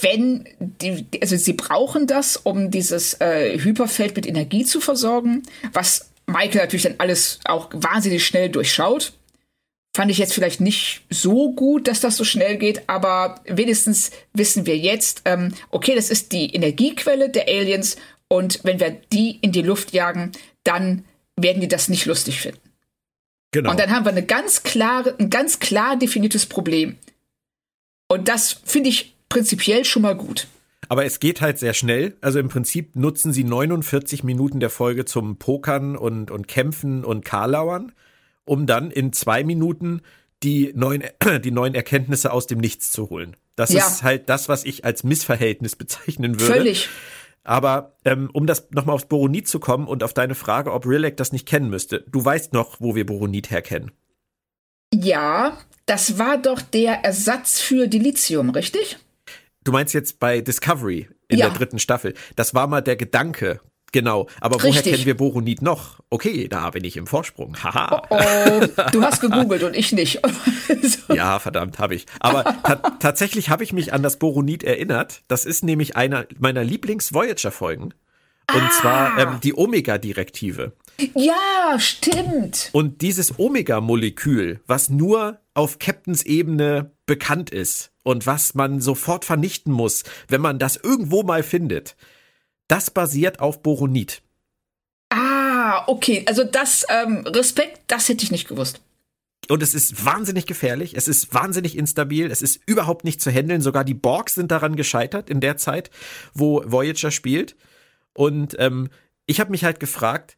wenn die, also sie brauchen das, um dieses äh, Hyperfeld mit Energie zu versorgen, was Michael natürlich dann alles auch wahnsinnig schnell durchschaut. Fand ich jetzt vielleicht nicht so gut, dass das so schnell geht, aber wenigstens wissen wir jetzt, ähm, okay, das ist die Energiequelle der Aliens und wenn wir die in die Luft jagen, dann werden die das nicht lustig finden. Genau. Und dann haben wir eine ganz klare, ein ganz klar definiertes Problem. Und das finde ich prinzipiell schon mal gut. Aber es geht halt sehr schnell. Also im Prinzip nutzen sie 49 Minuten der Folge zum Pokern und, und Kämpfen und Karlauern, um dann in zwei Minuten die neuen, (clears throat) die neuen Erkenntnisse aus dem Nichts zu holen. Das ja. ist halt das, was ich als Missverhältnis bezeichnen würde. Völlig. Aber ähm, um das nochmal aufs Boronit zu kommen und auf deine Frage, ob Rilek das nicht kennen müsste, du weißt noch, wo wir Boronit herkennen. Ja, das war doch der Ersatz für Dilithium, richtig? Du meinst jetzt bei Discovery in ja. der dritten Staffel. Das war mal der Gedanke. Genau. Aber Richtig. woher kennen wir Boronit noch? Okay, da bin ich im Vorsprung. Haha. Oh, oh, du hast gegoogelt und ich nicht. so. (laughs) Ja, verdammt, habe ich. Aber ta tatsächlich habe ich mich an das Boronit erinnert. Das ist nämlich einer meiner Lieblings-Voyager-Folgen. Und ah. zwar ähm, die Omega-Direktive. Ja, stimmt. Und dieses Omega-Molekül, was nur auf Captains Ebene bekannt ist und was man sofort vernichten muss, wenn man das irgendwo mal findet, das basiert auf Boronit. Ah, okay. Also das, ähm, Respekt, das hätte ich nicht gewusst. Und es ist wahnsinnig gefährlich, es ist wahnsinnig instabil, es ist überhaupt nicht zu handeln. Sogar die Borgs sind daran gescheitert in der Zeit, wo Voyager spielt. Und ähm, ich habe mich halt gefragt,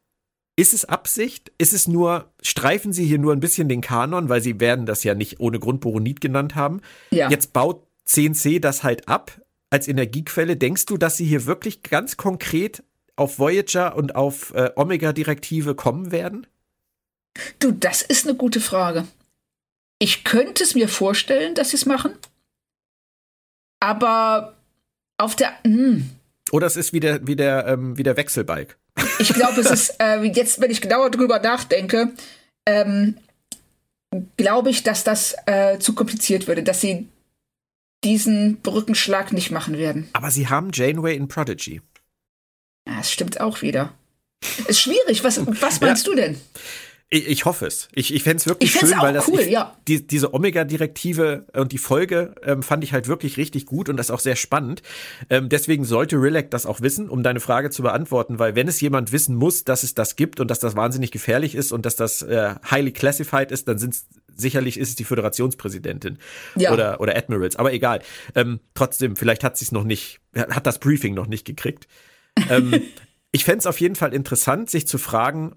ist es Absicht? Ist es nur, streifen sie hier nur ein bisschen den Kanon, weil sie werden das ja nicht ohne Grund Boronit genannt haben. Ja. Jetzt baut CNC das halt ab als Energiequelle. Denkst du, dass sie hier wirklich ganz konkret auf Voyager und auf äh, Omega-Direktive kommen werden? Du, das ist eine gute Frage. Ich könnte es mir vorstellen, dass sie es machen. Aber auf der. Mh. Hm. Oder es ist wie der, wie der, ähm, wie der Wechselbalg. Ich glaube, es ist, (laughs) äh, jetzt, wenn ich genauer drüber nachdenke, ähm, glaube ich, dass das äh, zu kompliziert würde, dass sie diesen Brückenschlag nicht machen werden. Aber sie haben Janeway in Prodigy. Ja, das stimmt auch wieder. Ist schwierig. Was, was meinst ja. du denn? Ich, ich hoffe es. Ich, ich fände es wirklich schön, weil das cool, ich, ja. die, diese Omega-Direktive und die Folge ähm, fand ich halt wirklich richtig gut und das auch sehr spannend. Ähm, deswegen sollte Rilek das auch wissen, um deine Frage zu beantworten, weil wenn es jemand wissen muss, dass es das gibt und dass das wahnsinnig gefährlich ist und dass das äh, highly classified ist, dann sind sicherlich ist es die Föderationspräsidentin ja. oder oder Admirals, aber egal. Ähm, trotzdem, vielleicht hat sie es noch nicht, hat das Briefing noch nicht gekriegt. ähm, (laughs) ich fände es auf jeden Fall interessant, sich zu fragen,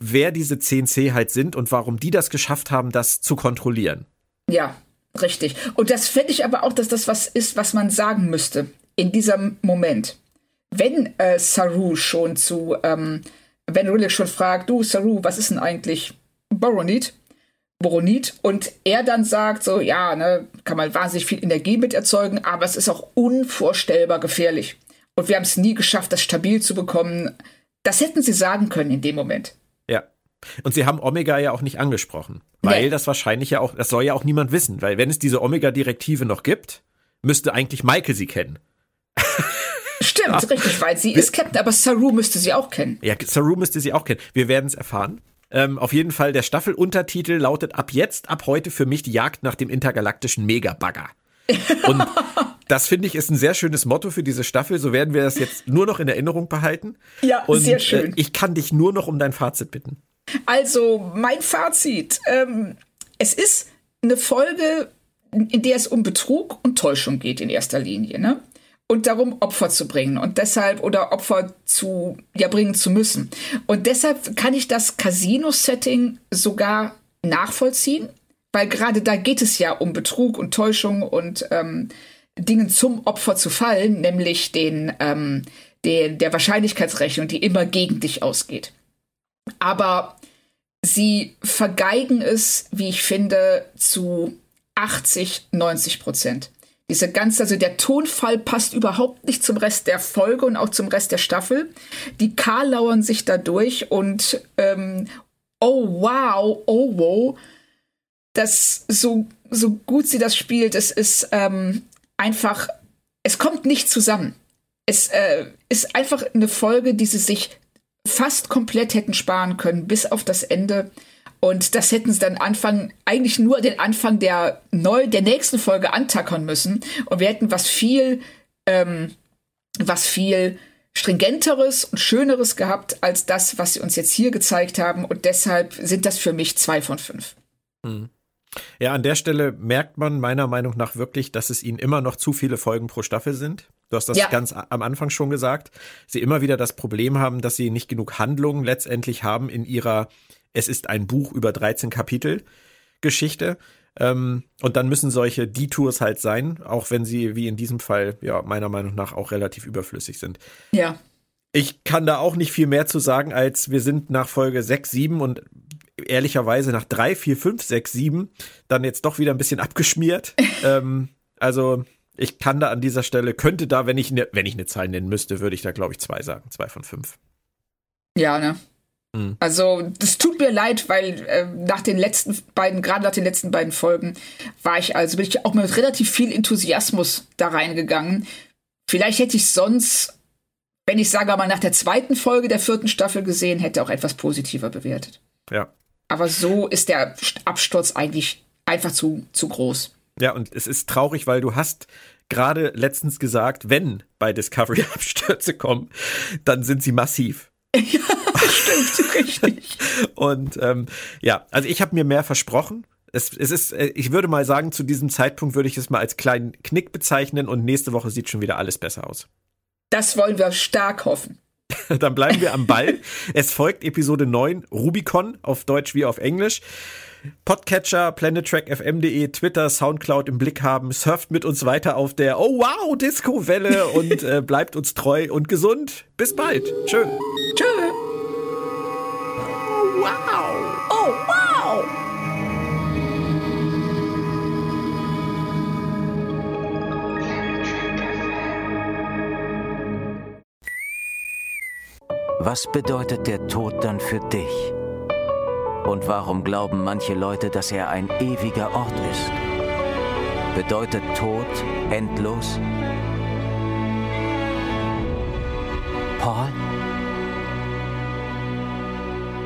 wer diese CNC halt sind und warum die das geschafft haben, das zu kontrollieren. Ja, richtig. Und das fände ich aber auch, dass das was ist, was man sagen müsste in diesem Moment. Wenn äh, Saru schon zu, ähm, wenn Rillick schon fragt, du Saru, was ist denn eigentlich Boronit? Boronit und er dann sagt so, ja, ne, kann man wahnsinnig viel Energie mit erzeugen, aber es ist auch unvorstellbar gefährlich. Und wir haben es nie geschafft, das stabil zu bekommen. Das hätten sie sagen können in dem Moment. Ja. Und sie haben Omega ja auch nicht angesprochen, weil nee. das wahrscheinlich ja auch, das soll ja auch niemand wissen, weil wenn es diese Omega-Direktive noch gibt, müsste eigentlich Michael sie kennen. Stimmt, ja. richtig, weil sie ist Captain, aber Saru müsste sie auch kennen. Ja, Saru müsste sie auch kennen. Wir werden es erfahren. Ähm, auf jeden Fall, der Staffeluntertitel lautet ab jetzt, ab heute für mich die Jagd nach dem intergalaktischen Megabagger. Und (laughs) das finde ich ist ein sehr schönes Motto für diese Staffel. So werden wir das jetzt nur noch in Erinnerung behalten. Ja, Und, sehr schön. Äh, ich kann dich nur noch um dein Fazit bitten. Also, mein Fazit. Ähm, es ist eine Folge, in der es um Betrug und Täuschung geht in erster Linie, ne? Und darum, Opfer zu bringen und deshalb oder Opfer zu ja bringen zu müssen. Und deshalb kann ich das Casino-Setting sogar nachvollziehen, weil gerade da geht es ja um Betrug und Täuschung und ähm, Dingen zum Opfer zu fallen, nämlich den, ähm, den, der Wahrscheinlichkeitsrechnung, die immer gegen dich ausgeht. Aber sie vergeigen es, wie ich finde, zu 80, 90 Prozent. Diese ganze, also der Tonfall passt überhaupt nicht zum Rest der Folge und auch zum Rest der Staffel. Die K lauern sich dadurch und ähm, oh wow, oh wow, das so so gut sie das spielt, es ist ähm, einfach, es kommt nicht zusammen. Es äh, ist einfach eine Folge, die sie sich fast komplett hätten sparen können, bis auf das Ende. Und das hätten sie dann Anfang, eigentlich nur den Anfang der neu, der nächsten Folge antackern müssen. Und wir hätten was viel, ähm, was viel stringenteres und schöneres gehabt als das, was sie uns jetzt hier gezeigt haben. Und deshalb sind das für mich zwei von fünf. Mhm. Ja, an der Stelle merkt man meiner Meinung nach wirklich, dass es ihnen immer noch zu viele Folgen pro Staffel sind. Du hast das ja. ganz am Anfang schon gesagt. Sie immer wieder das Problem haben, dass sie nicht genug Handlungen letztendlich haben in ihrer Es ist ein Buch über 13 Kapitel Geschichte. Ähm, und dann müssen solche Detours halt sein, auch wenn sie wie in diesem Fall ja meiner Meinung nach auch relativ überflüssig sind. Ja. Ich kann da auch nicht viel mehr zu sagen, als wir sind nach Folge 6, 7 und ehrlicherweise nach 3, 4, 5, 6, 7 dann jetzt doch wieder ein bisschen abgeschmiert. (laughs) ähm, also ich kann da an dieser Stelle, könnte da, wenn ich, ne, wenn ich eine Zahl nennen müsste, würde ich da glaube ich zwei sagen, zwei von fünf. Ja, ne? Mhm. Also, das tut mir leid, weil äh, nach den letzten beiden, gerade nach den letzten beiden Folgen, war ich also, bin ich auch mit relativ viel Enthusiasmus da reingegangen. Vielleicht hätte ich sonst, wenn ich sage mal nach der zweiten Folge der vierten Staffel gesehen hätte, auch etwas positiver bewertet. Ja. Aber so ist der Absturz eigentlich einfach zu, zu groß. Ja, und es ist traurig, weil du hast gerade letztens gesagt, wenn bei Discovery (laughs) Abstürze kommen, dann sind sie massiv. (laughs) Ja, stimmt, (laughs) richtig. Und ähm, ja, also ich habe mir mehr versprochen. Es, es ist, äh, ich würde mal sagen, zu diesem Zeitpunkt würde ich es mal als kleinen Knick bezeichnen und nächste Woche sieht schon wieder alles besser aus. Das wollen wir stark hoffen. (laughs) Dann bleiben wir am Ball. es folgt Episode 9, Rubicon, auf Deutsch wie auf Englisch. Podcatcher, planettrackfm.de, Twitter, Soundcloud im Blick haben. Surft mit uns weiter auf der Oh wow Disco-Welle und äh, bleibt uns treu und gesund. Bis bald. Tschö. Tschö. Wow. Oh wow. Was bedeutet der Tod dann für dich? Und warum glauben manche Leute, dass er ein ewiger Ort ist? Bedeutet Tod endlos? Paul?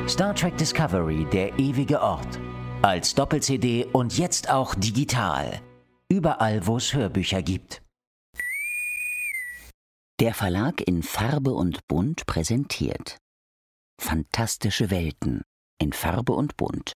Star Trek Discovery, der ewige Ort. Als Doppel-CD und jetzt auch digital. Überall, wo es Hörbücher gibt. Der Verlag in Farbe und Bunt präsentiert Fantastische Welten in Farbe und Bunt